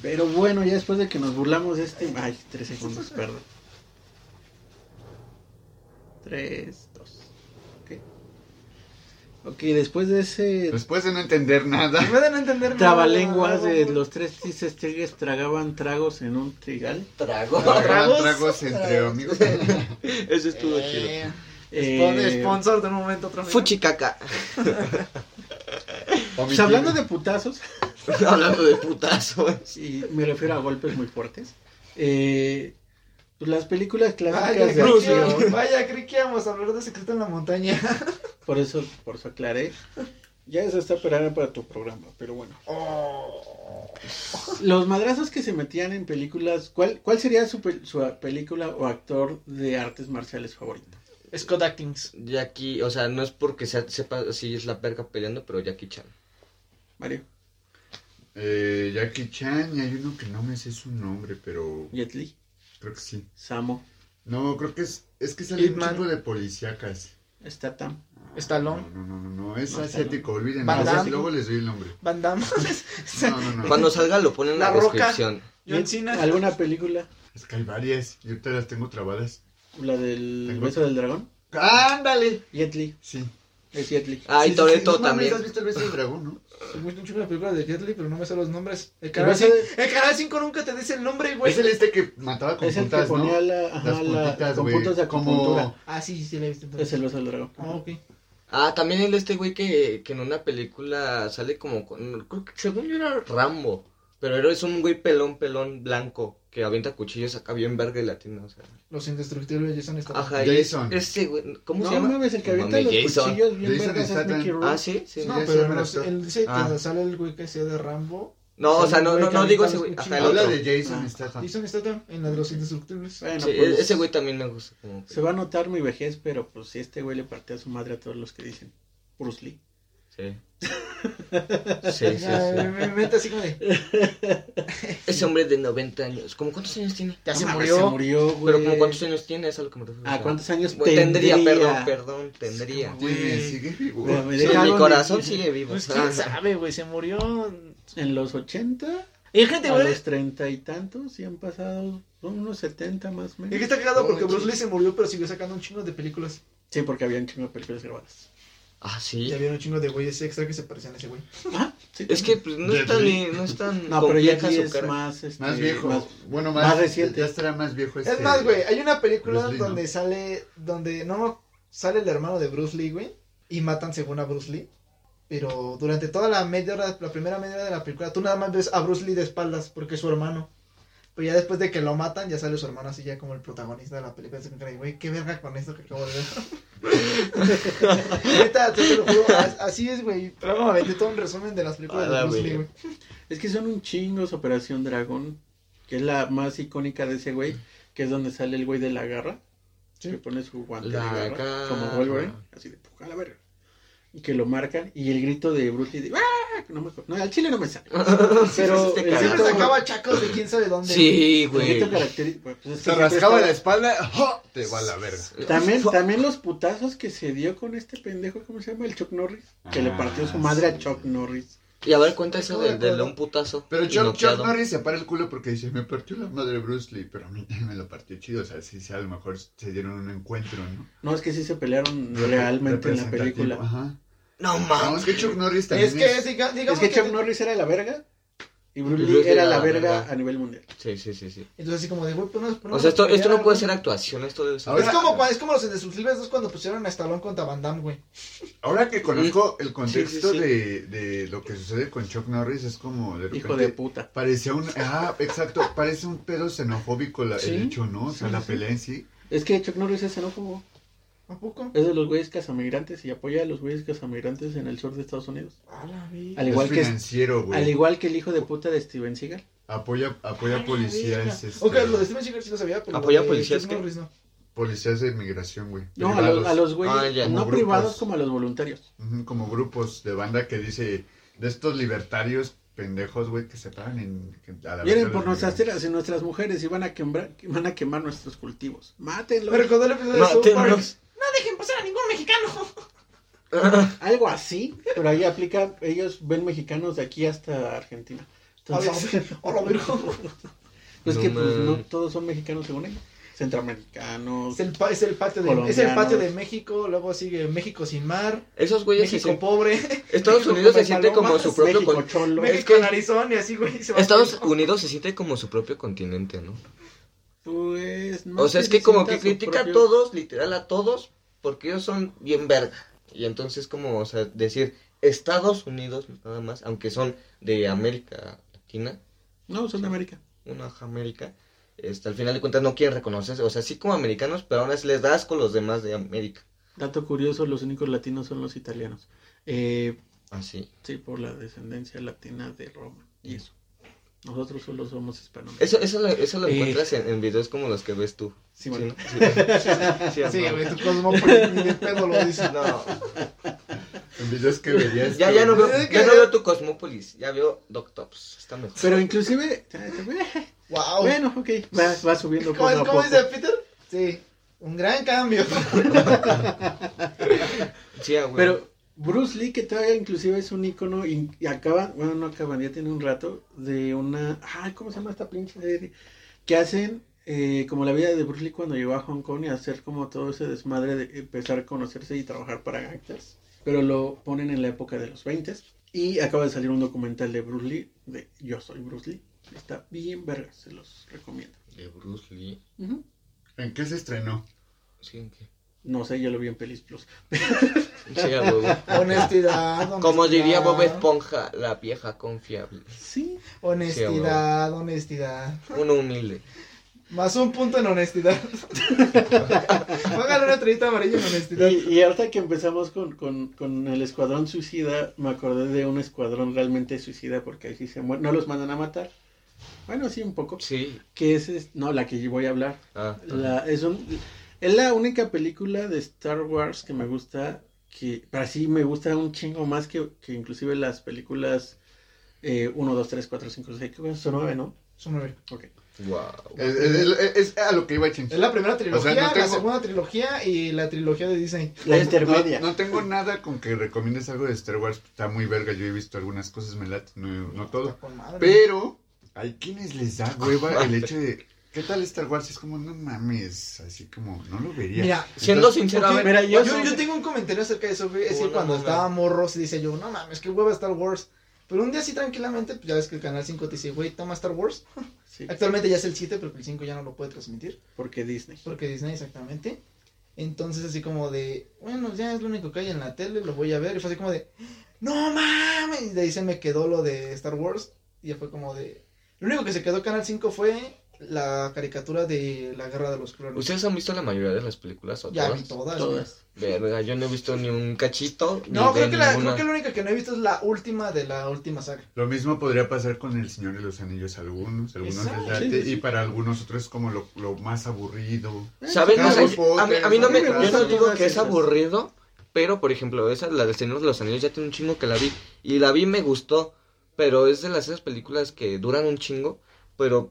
Pero bueno, ya después de que nos burlamos de este... Ay, tres segundos, perdón. Tres, dos. Ok. Ok, después de ese Después de no entender nada. No pueden entender nada. trabalenguas de los tres tristes tigres tragaban tragos en un trigal. Trago. Tragos, ¿Tragos? tragos entre amigos. Eso estuvo chido. Eh, Eh, spon- sponsor de un momento otro. amigo. Hablando de putazos, Hablando de putazos. y me refiero a golpes muy fuertes, eh, pues las películas clásicas Vaya, de creí que, acción, vaya, creí que íbamos a hablar de Secreto en la Montaña. por eso, por eso aclaré, ya eso está operada para tu programa, pero bueno. Oh. Los madrazos que se metían en películas, ¿cuál, cuál sería su, pe- su película o actor de artes marciales favorito? Scott Actings. Jackie, o sea, no es porque sea, sepa si es la verga peleando, pero Jackie Chan. Mario, Eh, Jackie Chan, y hay uno que no me sé su nombre, pero Jet Li, creo que sí. Samo, No, creo que es, es que sale un tipo de policíacas. Statham. Stallone. No, no, no, no, es No, asiático, olviden. Van no, Damme. luego les doy el nombre. Van Damme. No, no, no. Cuando salga lo ponen en la, La Roca. descripción. John Cena. ¿Alguna película? Es que hay varias, y ahorita las tengo trabadas. ¿La del Tengo- beso del dragón? ¡Ándale! Jet Li, Sí. es Jet Li. Ah, y Sí, sí, Toretto sí, no mames, también. ¿Has visto el beso del dragón, no? Gusta un chingo la película de Jet Li, pero no me sé los nombres. El canal, beso 5, de- el canal 5 nunca te dice el nombre, güey. Es el este que mataba con Es el que puntas, ponía ¿no? la, ajá, Las la- puntitas, con güey. puntos de acupuntura. Como... Ah, sí, sí, sí, la he visto. Es entonces. el beso del dragón. Ah, ok. Ah, también el este güey que, que en una película sale como con, creo que según yo era Rambo, pero era- es un güey pelón, pelón, blanco, que avienta cuchillos acá bien verga y latino, o sea. Los indestructibles Jason Statham. Ajá, Jason. ese güey, ¿cómo no se llama? mames, el que avienta los Jason. cuchillos bien Jason vergas es Statham. Mickey Rourke. Ah, sí, sí. No, pero no el dice Ah. que sale el güey que sea de Rambo. No, o sea, no, no, no digo ese güey. Ajá, el Habla otro. de Jason Ah. Statham. Jason Statham en la de los indestructibles. Bueno, Sí, pues, ese güey también me gusta. Como que- Se va a notar mi vejez, pero pues si este güey le partió a su madre a todos los que dicen Bruce Lee. Sí. Sí, sí, Ya, sí. Me mete así como de. Ese hombre de 90 años. ¿Cómo cuántos años tiene? Ya se murió. Se murió, güey. Pero como cuántos años tiene, es a lo que me refiero. Ah, ¿cuántos años Bueno, tendría? tendría? Perdón, perdón, tendría. Güey. Sigue vivo. Sí, mi de- corazón sigue vivo. Pues quién sabe, güey. Se murió. En los 80, Y gente, a güey. los treinta y tantos, y han pasado unos 70 más o Es menos. que está cagado porque. Bruce Lee se murió, pero siguió sacando un chingo de películas. Sí, porque había un chingo de películas grabadas. Ah, Y sí. había un chingo de güeyes extra que se parecían a ese güey. Ah, sí. Es que pues, no es tan, no es tan No, pero ya aquí es más, este, Más viejo. más- bueno, más, más reciente. Ya estará más viejo este. Es más, güey, hay una película donde sale, donde no sale el hermano de Bruce Lee, güey, y matan según a Bruce Lee. Pero durante toda la media hora, la primera media hora de la película, tú nada más ves a Bruce Lee de espaldas porque es su hermano. Pero ya después de que lo matan, ya sale su hermano así ya como el protagonista de la película. Se cree, güey, qué verga con esto que acabo de ver. Neta, te lo juro, as- así es, güey. Pero me aventé todo un resumen de las películas A de la Bruce Lee, güey. Es que son un chingos Operación Dragón, que es la más icónica de ese güey, que es donde sale el güey de la garra, que pone su guante La de garra, garra. como Wolverine, así de puja a la verga. Y que lo marcan, y el grito de Bruce Lee de ¡Ah! No, me acuerdo. no, al chile no me sale. Pero sí, Siempre sacaba chacos de quién sabe dónde. Sí, güey. pues, es que Se rascaba estaba- la espalda, ¡jo! te va a la verga. También, también los putazos que se dio con este pendejo, ¿cómo se llama? El Chuck Norris. Que le Ah, partió su madre a sí. Chuck Norris. Y a ver, cuenta eso de del de, acordar. un putazo. Pero Chuck. Chuck Norris se para el culo porque dice, me partió la madre Bruce Lee, pero a mí me lo partió chido, o sea, sí, sí, a lo mejor se dieron un encuentro, ¿no? No, es que sí se pelearon realmente en la película. Ajá. No No, mames. es que Chuck Norris también Es que, diga- digamos Es que que Chuck Norris era la verga y Bruce Lee era la la verga a nivel mundial. Sí, sí, sí, sí. Entonces así como de, güey, pues no, O sea, esto, esto no puede ser actuación, esto debe ser. Ahora- es como, es como los indestructibles dos cuando pusieron a Stallone contra Van Damme, güey. Ahora que conozco el contexto Sí, sí, sí. De, de lo que sucede con Chuck Norris, es como de repente... Hijo de puta. Parecía un... Ah, exacto, parece un pedo xenofóbico la- Sí, el hecho, ¿no? O sea, sí, la sí. pelea en sí. Es que Chuck Norris es xenófobo. ¿A poco? Es de los güeyes casamigrantes y apoya a los güeyes casamigrantes en el sur de Estados Unidos. A la vida. Al igual es que financiero, güey. Al igual que el hijo de puta de Steven Seagal. Apoya, apoya A policías, este, Ok, lo de Steven Seagal sí lo sabía, pero. ¿Apoya policías no. policías de migración, güey. No, a los, a los güeyes, Ah, ya. no grupos. privados como a los voluntarios. Como grupos de banda que dice, de estos libertarios pendejos, güey, que se paran en... que a la Vienen por nuestras tierras y nuestras mujeres y van a quemar, van a quemar nuestros cultivos. Mátenlo. Me recordó el episodio de South Park. No dejen pasar a ningún mexicano. Algo así, pero ahí aplica, ellos ven mexicanos de aquí hasta Argentina. Entonces, verga, a la verga. pues No que pues, no todos son mexicanos según ellos. Centroamericanos. Es el, pa- es el patio de es el Colombianos. patio de México, luego sigue México sin mar, Esos güeyes se México sienten- pobre, Estados México Unidos se siente como su propio México con- cholo. Es México que- en Arizona y así, güey. se Estados. Unidos se siente como su propio continente, ¿no? Pues, más O sea, es se que como que critica propio- a todos, literal a todos, porque ellos son bien verga. Y entonces como, o sea, decir Estados Unidos nada más, aunque son de América Latina, No, son de América. una América, este, al final de cuentas no quieren reconocerse, o sea, sí como americanos, pero aún así les da asco los demás de América. Dato curioso, los únicos latinos son los italianos. Eh, Así. sí, por la descendencia latina de Roma y eso. Nosotros solo somos hispanos. Eso, eso, lo, eso lo Eh. encuentras en, en videos como los que ves tú. Sí, bueno. ¿no? Sí, sí, Sí, tu cosmópolis ni de pedo lo dice. No, En videos que verías... ya, ya no veo, ya no veo tu Cosmópolis, ya veo Doctops, está mejor. Pero inclusive, Wow. bueno, ok, va, va subiendo ¿Cómo, poco a ¿Cómo poco. dice Peter? Sí, un gran cambio. Sí, güey. Pero Bruce Lee, que todavía inclusive es un icono y, y acaban, bueno, no acaban, ya tiene un rato, de una, ay, ¿cómo se llama esta pinche serie? Que hacen eh, como la vida de Bruce Lee cuando llegó a Hong Kong y hacer como todo ese desmadre de empezar a conocerse y trabajar para gangsters. Pero lo ponen en la época de los 20 y acaba de salir un documental de Bruce Lee, de Yo soy Bruce Lee. Está bien verga, se los recomiendo. De Bruce Lee. ¿En qué se estrenó? Sí, ¿en qué? No sé, yo lo vi en Pelis Plus. Sí. Honestidad, honestidad. Como diría Bob Esponja, la vieja confiable. Sí, Honestidad, honestidad. Uno humilde. Más un punto en honestidad. Póngale una estrellita amarilla en honestidad. Y, y ahorita que empezamos con, con, con el escuadrón suicida, me acordé de un escuadrón realmente suicida porque ahí sí se mueren, no los mandan a matar. Bueno, sí, un poco. Sí. Que es, es- no, la que voy a hablar. Ah, La, es, un, es la única película de Star Wars que me gusta, que para sí me gusta un chingo más que, que inclusive las películas eh, 1, 2, 3, 4, 5, 6, que son 9, ¿no? Son nueve. Ok. wow. Es, es- es a lo que iba a Es la primera trilogía, O sea, no tengo- la segunda trilogía y la trilogía de Disney. La No- intermedia. No, no tengo nada con que recomiendes algo de Star Wars. Está muy verga. Yo he visto algunas cosas, me late, no, no todo. Pero hay quienes les da hueva el hecho de. ¿Qué tal Star Wars? Es como, no mames. Así como, no lo vería. Mira, Siendo Entonces, sincero, a Ok, ver, mira, yo- yo, yo tengo un comentario acerca de eso, güey. Es que cuando estaba morro, se dice yo, no mames, qué hueva Star Wars. Pero un día así tranquilamente, pues ya ves que el canal 5 te dice, güey, toma Star Wars. Sí, Actualmente ya es el 7, pero el 5 ya no lo puede transmitir. porque Disney. Porque Disney, exactamente. Entonces, así como de, bueno, ya es lo único que hay en la tele, lo voy a ver. Y fue así como de, no mames. Y de ahí se me quedó lo de Star Wars. Y ya fue como de, lo único que se quedó Canal 5 fue la caricatura de la Guerra de los Clones. ¿ustedes han visto la mayoría de las películas o ya todas? vi todas. Todas. Verga, yo no he visto ni un cachito. No, ni creo que, la, creo que la única que no he visto es la última de la última saga. Lo mismo podría pasar con El Señor de los Anillos algunos, algunos Exacto. les late, Sí, sí, sí. y para algunos otros es como lo, lo más aburrido. Sea, Potter, a, mí, a mí no me, yo no digo que es aburrido, pero por ejemplo, esa, la del Señor de los Anillos, ya tiene un chingo que la vi. Y la vi y me gustó, pero es de las esas películas que duran un chingo, pero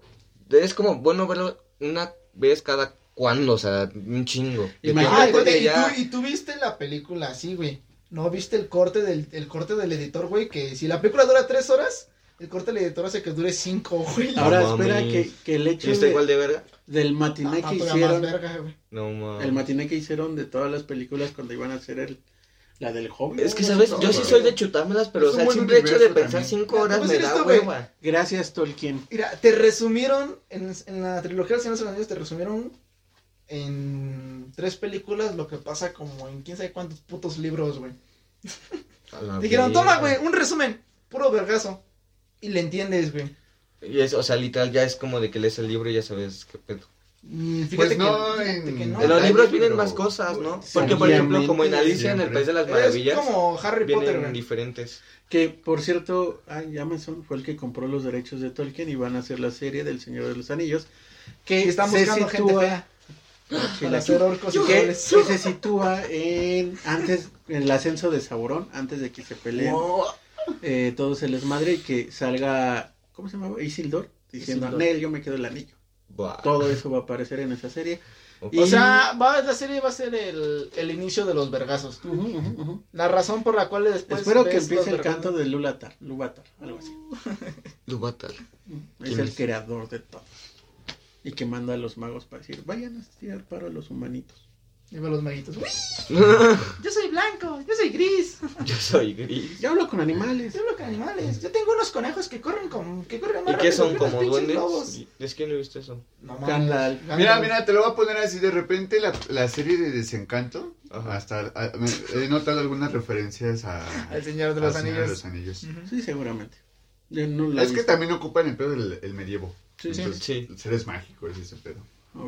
es como bueno verlo una vez cada cuando, o sea, un chingo. Imagínate Ah, y, tú, y tú viste la película así, güey. No viste el corte del, el corte del editor, güey, que si la película dura tres horas, el corte del editor hace que dure cinco, güey. No Ahora mames. espera que, que el hecho ¿Y está de- igual de verga? del matiné Ah, que más hicieron, verga, güey. No mames. el matiné que hicieron de todas las películas cuando iban a hacer el, la del Hobbit. Es que. ¿sabes? No, Yo sí soy de chutármelas, pero Es o un sea, el simple hecho de pensar también. cinco horas pues me esto, da güey. hueva. Gracias, Tolkien. Mira, te resumieron, en, en la trilogía de los Anillos, te resumieron en tres películas lo que pasa como en quién sabe cuántos putos libros, güey. Dijeron, toma, güey, un resumen, puro vergazo. Y le entiendes, güey. Y es, o sea, literal, ya es como de que lees el libro y ya sabes qué pedo. Fíjate Pues que, no, fíjate en- que no. En los Ay, libros pero- vienen más cosas, ¿no? Sí, Porque, por ejemplo, como en Alicia en el. País de las Es Maravillas, como Harry Potter, vienen diferentes. Que, por cierto, ay, Amazon fue el que compró los derechos de Tolkien y van a hacer la serie del Señor de los Anillos. Que están se buscando gente sitúa, fea para hacer orcos y que, se sitúa en antes en el ascenso de Sauron, antes de que se peleen eh, todo se les madre y que salga, ¿cómo se llamaba? Isildur, diciendo, Isildur. Nel, yo me quedo el anillo. Buah. Todo eso va a aparecer en esa serie. Ok. Y- O sea, va, la serie va a ser el, el inicio de los vergazos. Ujú, ujú, ujú. La razón por la cual después. Espero que empiece el canto vergazos. de Lulatar, Lubatar, algo así. Lubatar. Es ¿Quién el es? creador de todo. Y que manda a los magos para decir, vayan a tirar paro a los humanitos. Y ve los maguitos. "Uy, Yo soy blanco, yo soy gris. Yo soy gris. Yo hablo con animales. Yo hablo con animales. Yo tengo unos conejos que corren con, que corren más ¿Y qué son? ¿Como duendes? lobos. Es que no he visto eso. No mames, Gandalf. Gandalf. Mira, mira, te lo voy a poner así de repente la, la serie de Desencanto. Ajá. Hasta a- me- he notado algunas referencias a El Señor de al los Señor Anillos. de los Anillos. Sí, seguramente. Yo no la Es que también ocupan el pedo del el medievo. Sí, sí. Entonces, Sí. Seres mágicos y ese pedo.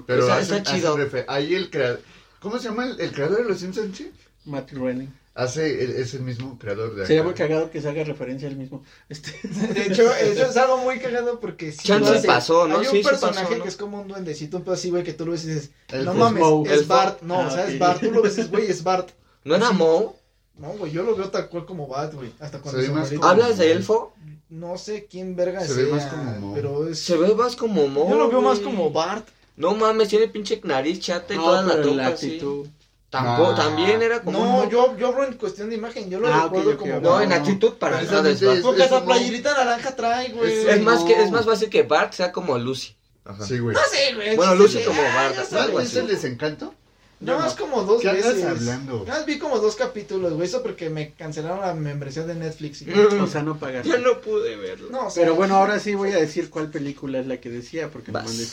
Pero Está- hace- está hace chido. ahí el creador. ¿Cómo se llama el, el creador de los Simpsons? sí? Matt Groening. Hace, el- es el mismo creador de. Sería muy cagado que se haga referencia al mismo. Este, De hecho, eso es algo muy cagado porque sí Chance hace. pasó, ¿no? Hay un Sí, sí personaje pasó, ¿no? que es como un duendecito, un pedo así, güey, que tú lo ves y dices, El no mames, es El Bart. No, Ah, o sea, es Bart. Tú lo ves y güey, es Bart. ¿No era. Moe? No, güey, yo lo veo tal cual como Bart, güey. Hasta cuando Se se, ve más como- ¿Hablas de elfo? No sé quién verga Se ve más como Moe. pero es... Se ve más como Moe. Yo lo veo más como Bart. No mames, tiene pinche nariz chata y no, toda la la así. actitud. Tampoco, Ah. también era como. No, un- yo, yo hablo en cuestión de imagen, yo lo Ah, recuerdo ok, como ok. No, Bart. en actitud para nada Precisamente es es- Porque esa no. playerita naranja trae, güey. Es- Es más que No. es más fácil que Bart sea como Lucy. Ajá. Sí, güey. No sé, güey. Bueno, Lucy sí, como ah, Bart, ya algo sabes. ¿No así. es el desencanto? No, más como dos ¿Qué veces. hablando? Nada más vi como dos capítulos, güey. Eso porque me cancelaron la membresía de Netflix. y- O sea, no pagas. Ya no pude verlo. No, o sea, Pero bueno, ahora sí voy a decir cuál película es la que decía, porque me mandé.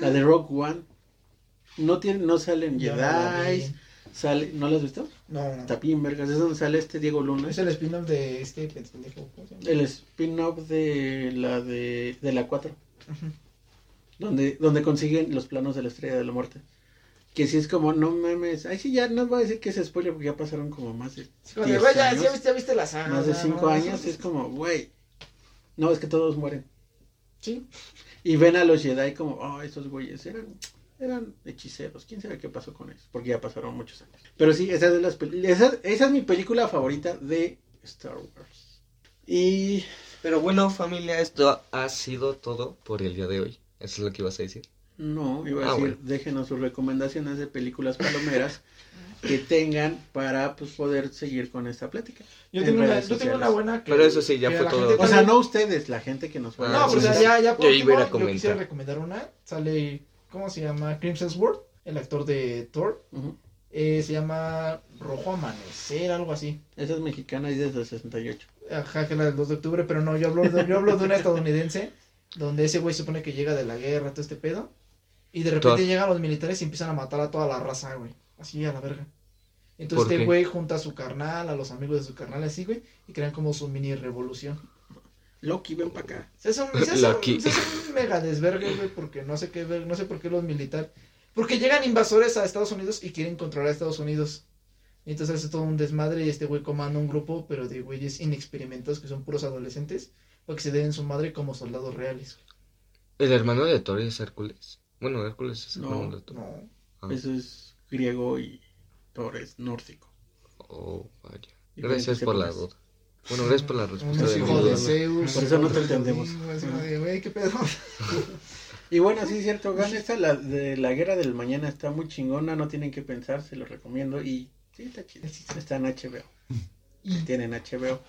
La de Rock One. No tiene, no salen no. Jedi, sale, ¿no la has visto? No, no. Bien, vergas, es donde sale este Diego Luna. Es el spin-off de este pendejo. El spin-off de la de, de la 4. Ujú. donde, donde consiguen los planos de la estrella de la muerte. Que si es como, no mames, ay sí, ya no voy a decir que es spoiler porque ya pasaron como más de Como de, 10 güey, ya, años, ya viste, ya viste la saga. más de ya, 5 no, años, eso- es como, güey, no, es que todos mueren. Sí. Y ven a los Jedi como, oh, estos güeyes eran, eran hechiceros, quién sabe qué pasó con ellos, porque ya pasaron muchos años. Pero sí, esa es, de las pel- esa, esa es mi película favorita de Star Wars. Y Pero bueno, familia, esto ha sido todo por el día de hoy. Eso es lo que ibas a decir. no, iba a Ah, decir, bueno. déjenos sus recomendaciones de películas palomeras que tengan para pues poder seguir con esta plática. Yo en tengo, una, redes yo tengo una sociales. buena que. Pero eso sí, ya fue todo. gente O sea, no ustedes, la gente que nos fue Ah, No, pues ya, ya por Yo iba a ir a último, yo quisiera recomendar una. Sale, ¿cómo se llama? Crimson Sword, el actor de Thor. Eh, se llama Rojo Amanecer, algo así. Esa es mexicana y desde el 68. Ajá, que la del 2 de octubre, pero no, yo hablo de, yo hablo de una estadounidense, donde ese güey se supone que llega de la guerra, todo este pedo. Y de repente Thor. llegan los militares y empiezan a matar a toda la raza, güey. Así a la verga. Entonces ¿Por este güey junta a su carnal, a los amigos de su carnal, así, güey, y crean como su mini revolución. Loki, ven para acá. Se hace un, se hace un- Lucky. se hace un mega desvergue, güey, porque no sé qué ver, no sé por qué los militares. Porque llegan invasores a Estados Unidos y quieren controlar a Estados Unidos. Y entonces hace todo un desmadre y este güey comanda un grupo, pero de güeyes inexperimentados que son puros adolescentes, para que se den su madre como soldados reales. El hermano de Thor es Hércules. Bueno, Hércules es el No, hermano de Thor. No. Ah. Eso es griego y Thor es nórdico. Oh, vaya. Y Gracias por la duda. Bueno, gracias por la respuesta de mi hijo de duda. Zeus. Por eso no te entendemos. Güey, qué pedo. Y bueno, sí es cierto, Gan, esta la de la guerra del mañana está muy chingona, no tienen que pensar, se lo recomiendo y sí está chido. Está en HBO. Tienen HBO.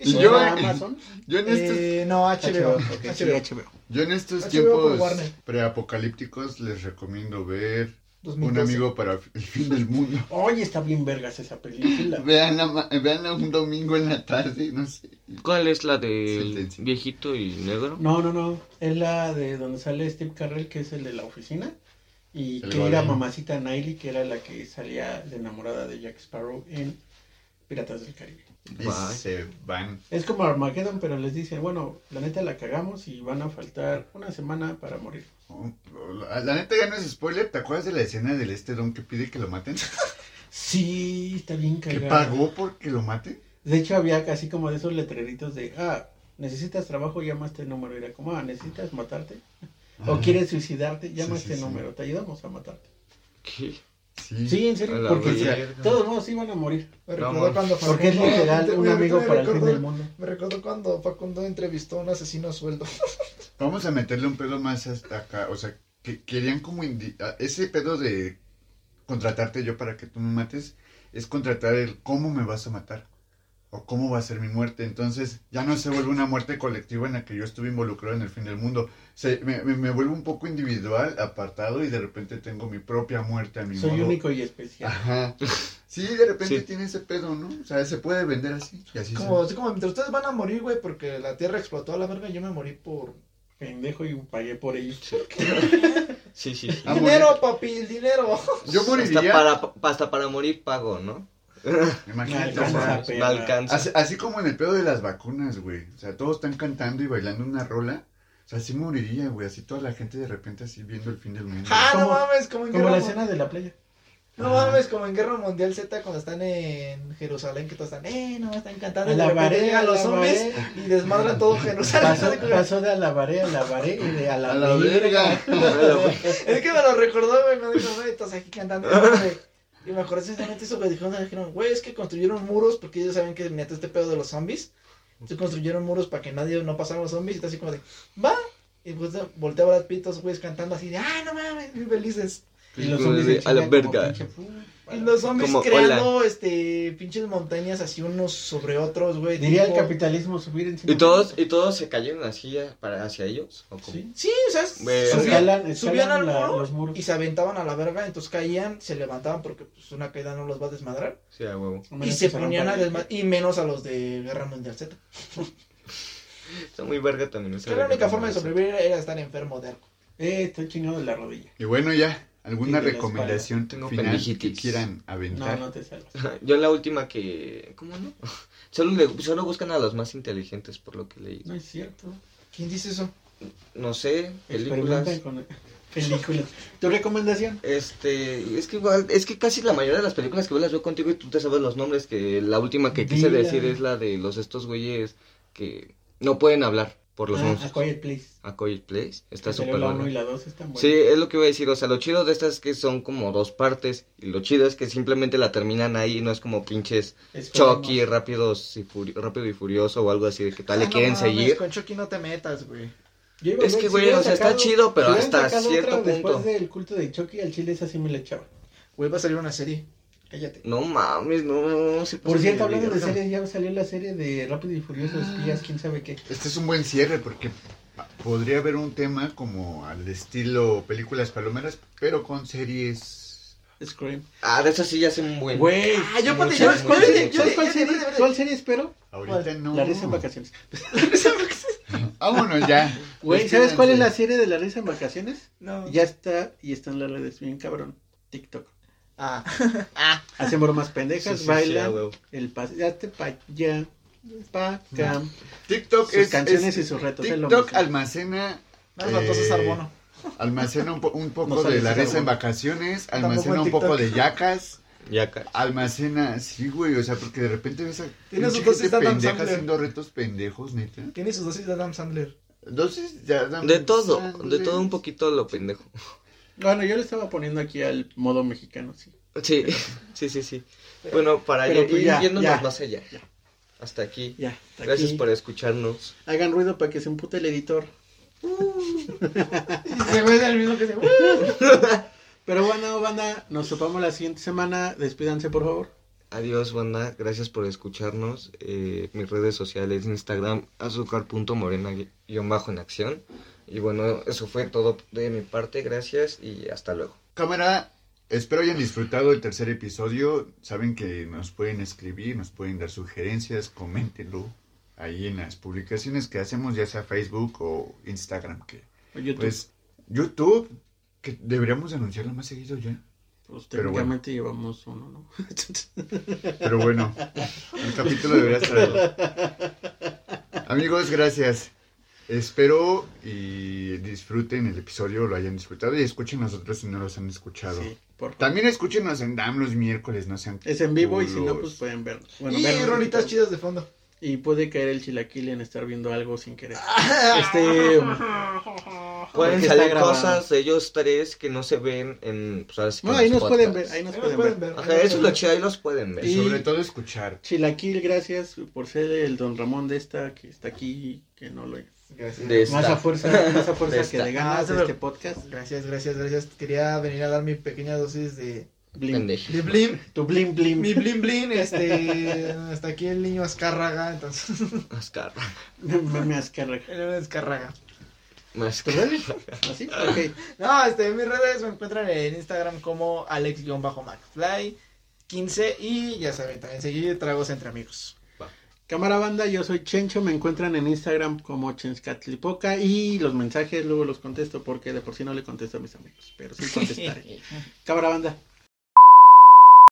Y ¿O yo- Amazon? Yo en estos, Eh, no, HBO. yo en estos HBO por tiempos preapocalípticos les recomiendo ver Un 2012. amigo para el fin del mundo. Oye, está bien vergas esa película. Vean vean un domingo en la tarde, no sé. ¿Cuál es la del Sentencia. viejito y negro? No, no, no. Es la de donde sale Steve Carrell, que es el de la oficina. Y El que era mamacita Miley, que era la que salía de enamorada de Jack Sparrow en Piratas del Caribe. Se van. Es como Armageddon, pero les dicen, bueno, la neta la cagamos y van a faltar una semana para morir. La, neta ya no es spoiler. ¿Te acuerdas de la escena del este don que pide que lo maten? Sí, está bien ¿Que cagado. pagó porque lo maten? De hecho, había casi como de esos letreritos de, ah, necesitas trabajo, llama a este número. Y era como, ah, necesitas matarte. O quieres suicidarte, llama Sí, este sí, sí. número. Te ayudamos a matarte. ¿Qué? Sí. Sí, en serio, porque verga. todos modos iban a morir. Me No, recordó cuando Porque es Facundo- literal me- un amigo para el fin recordó- del mundo. Me recordó cuando Facundo entrevistó a un asesino a sueldo. Vamos a meterle un pedo más hasta acá. O sea, que querían como... Ese pedo de contratarte yo para que tú me mates es contratar el cómo me vas a matar. O cómo va a ser mi muerte. Entonces ya no se vuelve una muerte colectiva en la que yo estuve involucrado en el fin del mundo. Se, me, me, me vuelvo un poco individual, apartado y de repente tengo mi propia muerte a mi Soy modo. único y especial. Ajá. Sí, de repente Sí. tiene ese pedo, ¿no? O sea, se puede vender así. Y así Como, se- así como mientras ustedes van a morir, güey, porque la tierra explotó a la verga, yo me morí por... Pendejo y pagué por ello. Sí, sí, sí. Dinero, papi, el dinero. Yo Hasta moriría. para, hasta para morir pago, ¿no? Imagínate, Me o sea, alcanza, No. Así, así como en el pedo de las vacunas, güey. O sea, todos están cantando y bailando una rola. O sea, así moriría, güey. Así toda la gente de repente así viendo el fin del mundo. Ah, no Como- mames, como en Como Guerra la escena de la playa. No mames, como en Guerra Mundial Z cuando están en Jerusalén, que todos están, eh, no, están cantando. Y de repente llegan los zombies y desmadran todo Jerusalén. Pasó, pasó de alabaré a alabaré y de a la, A la verga. Es que me lo recordó, güey, me dijo, güey, estás aquí cantando. Y me acordé exactamente eso que dijeron, dijeron, güey, es que construyeron muros porque ellos saben que neta este pedo de los zombies. Entonces construyeron muros para que nadie, no pasaran los zombies y está así como de, va. Y pues voltea a Pitt, todos güeyes cantando así de, ah, no mames, muy felices. Y los zombies de, se a la verga. pinche Y los zombies Como, creando, este, pinches montañas así unos sobre otros, güey. Diría el capitalismo subir encima. ¿Y todos, ¿Y todos se cayeron así para, hacia ellos? ¿O cómo? Sí. Sí, o sea, subían, Escalan, escalan subían al la- muro los muros. y se aventaban a la verga, entonces caían, se levantaban porque pues una caída no los va a desmadrar. Sí, a huevo. Y menos se ponían a desmadrar, y menos a los de Guerra Mundial Z. Está muy verga también. Que la única forma de sobrevivir era estar enfermo de algo. Eh, estoy chingado de la rodilla. Y bueno, ya. ¿Alguna Sí, recomendación Tengo final que quieran No, aventar? no te salvas. Yo la última que... ¿Cómo no? Solo, le- solo buscan a los más inteligentes por lo que leí. No es cierto. ¿Quién dice eso? no sé, películas. Con películas. ¿Tu recomendación? Este, es que igual, es que casi la mayoría de las películas que veo las veo contigo y tú te sabes los nombres, que la última que quise Dila. decir es la de los estos güeyes que no pueden hablar por los Ah, monstruos. A Quiet Place. A Quiet Place, está súper la buena. 1 y la 2 están buenas. Sí, es lo que iba a decir, o sea, lo chido de estas es que son como dos partes y lo chido es que simplemente la terminan ahí, no es como pinches Esperemos. Chucky, rápidos y furi- rápido y furioso o algo así de que tal le Ah, no quieren mames, seguir. Con Chucky no te metas, güey. Es ver, que, si güey, hubieran o sea, está chido, pero si hasta sacado cierto punto. Después del culto de Chucky, al chile esa sí me la echaba. Güey, va a salir una serie. Cállate. No mames, no. se Por cierto, hablando de series, ya salió la serie de Rápido y Furioso Espías, quién sabe qué. Este es un buen cierre porque podría haber un tema como al estilo películas palomeras, pero con series. Scream. Ah, de esas sí ya hacen un buen. Güey, Ah, yo Muchas, ponte- ¿sabes cuál. ¿sabes cuál Ya, serie, ya, ya, ya. cuál serie espero? Ahorita ¿Cuál? no. La risa en vacaciones. Vámonos ya. Güey, ¿sabes cuál es la serie de la risa en vacaciones? No. Ya está y está en las redes bien cabrón. TikTok. Ah. Hacen bromas pendejas, Sí, sí, sí, bailan, a huevo. el paseate pa' allá, pa' acá. TikTok Sus es. canciones es- y sus retos, TikTok almacena. Más faltoso es eh, Arbono. Almacena un, po- un poco No de la risa en vacaciones, almacena en un poco de yacas, Ya ca- almacena, sí, güey, o sea, porque de repente ves a Tiene pinche su dosis de Adam Sandler. haciendo retos pendejos, neta. Tiene sus dosis de Adam Sandler. Ya dan- De todo, Sandler. de todo un poquito lo pendejo. Bueno, yo le estaba poniendo aquí al modo mexicano, sí. Sí, sí, sí, sí. Bueno, para ir pues ya, yéndonos ya, más allá. ya. Hasta aquí. Ya, hasta Gracias aquí. por escucharnos. Hagan ruido para que se empute el editor. Se ve el mismo que se. Pero bueno, banda, nos topamos la siguiente semana. Despídanse, por favor. Adiós, banda. Gracias por escucharnos. Eh, mis redes sociales, Instagram, azúcar.morena-en acción. Y bueno, eso fue todo de mi parte. Gracias y hasta luego. Cámara, espero hayan disfrutado el tercer episodio. Saben que nos pueden escribir, nos pueden dar sugerencias, coméntenlo ahí en las publicaciones que hacemos, ya sea Facebook o Instagram, que O YouTube. pues YouTube, que deberíamos anunciarlo más seguido ya. Pues pero técnicamente llevamos uno, ¿no? Pero bueno, el capítulo debería estar ahí. Amigos, gracias. Espero y disfruten el episodio, lo hayan disfrutado y escuchen nosotros si no los han escuchado. Sí, por favor. También escúchenos en DAM los miércoles, no sean Es en vivo y si no, pues pueden vernos. Bueno, y vernos rolitas chidas de fondo. Y puede caer el chilaquil en estar viendo algo sin querer. Este. Pueden salir cosas de ellos tres que no se ven en. Pues, ahora sí que No, en ahí los nos pueden ver, ahí nos Ahí pueden nos ver. pueden ver. Ajá, eso es lo chido, ahí los pueden ver. Y Y- sobre todo escuchar. Chilaquil, gracias por ser el don Ramón de esta que está aquí, que no lo Gracias. De Más a fuerza, más a fuerza De que de ganas Ah, de pero- este podcast. Gracias, gracias, gracias. Quería venir a dar mi pequeña dosis de, Blim. De blim. Tu blim blim. Mi blim blim, este. Hasta aquí el niño Azcárraga, entonces. Me, me ascarra. El niño Azcárraga. ¿Así? Ok. No, este, en mis redes me encuentran en Instagram como Alex-McFly15 y ya saben, también seguir tragos entre amigos. Cámara banda, yo soy Chencho, me encuentran en Instagram como Chenskatlipoca y los mensajes luego los contesto porque de por sí no le contesto a mis amigos, pero sí contestaré. Cámara banda.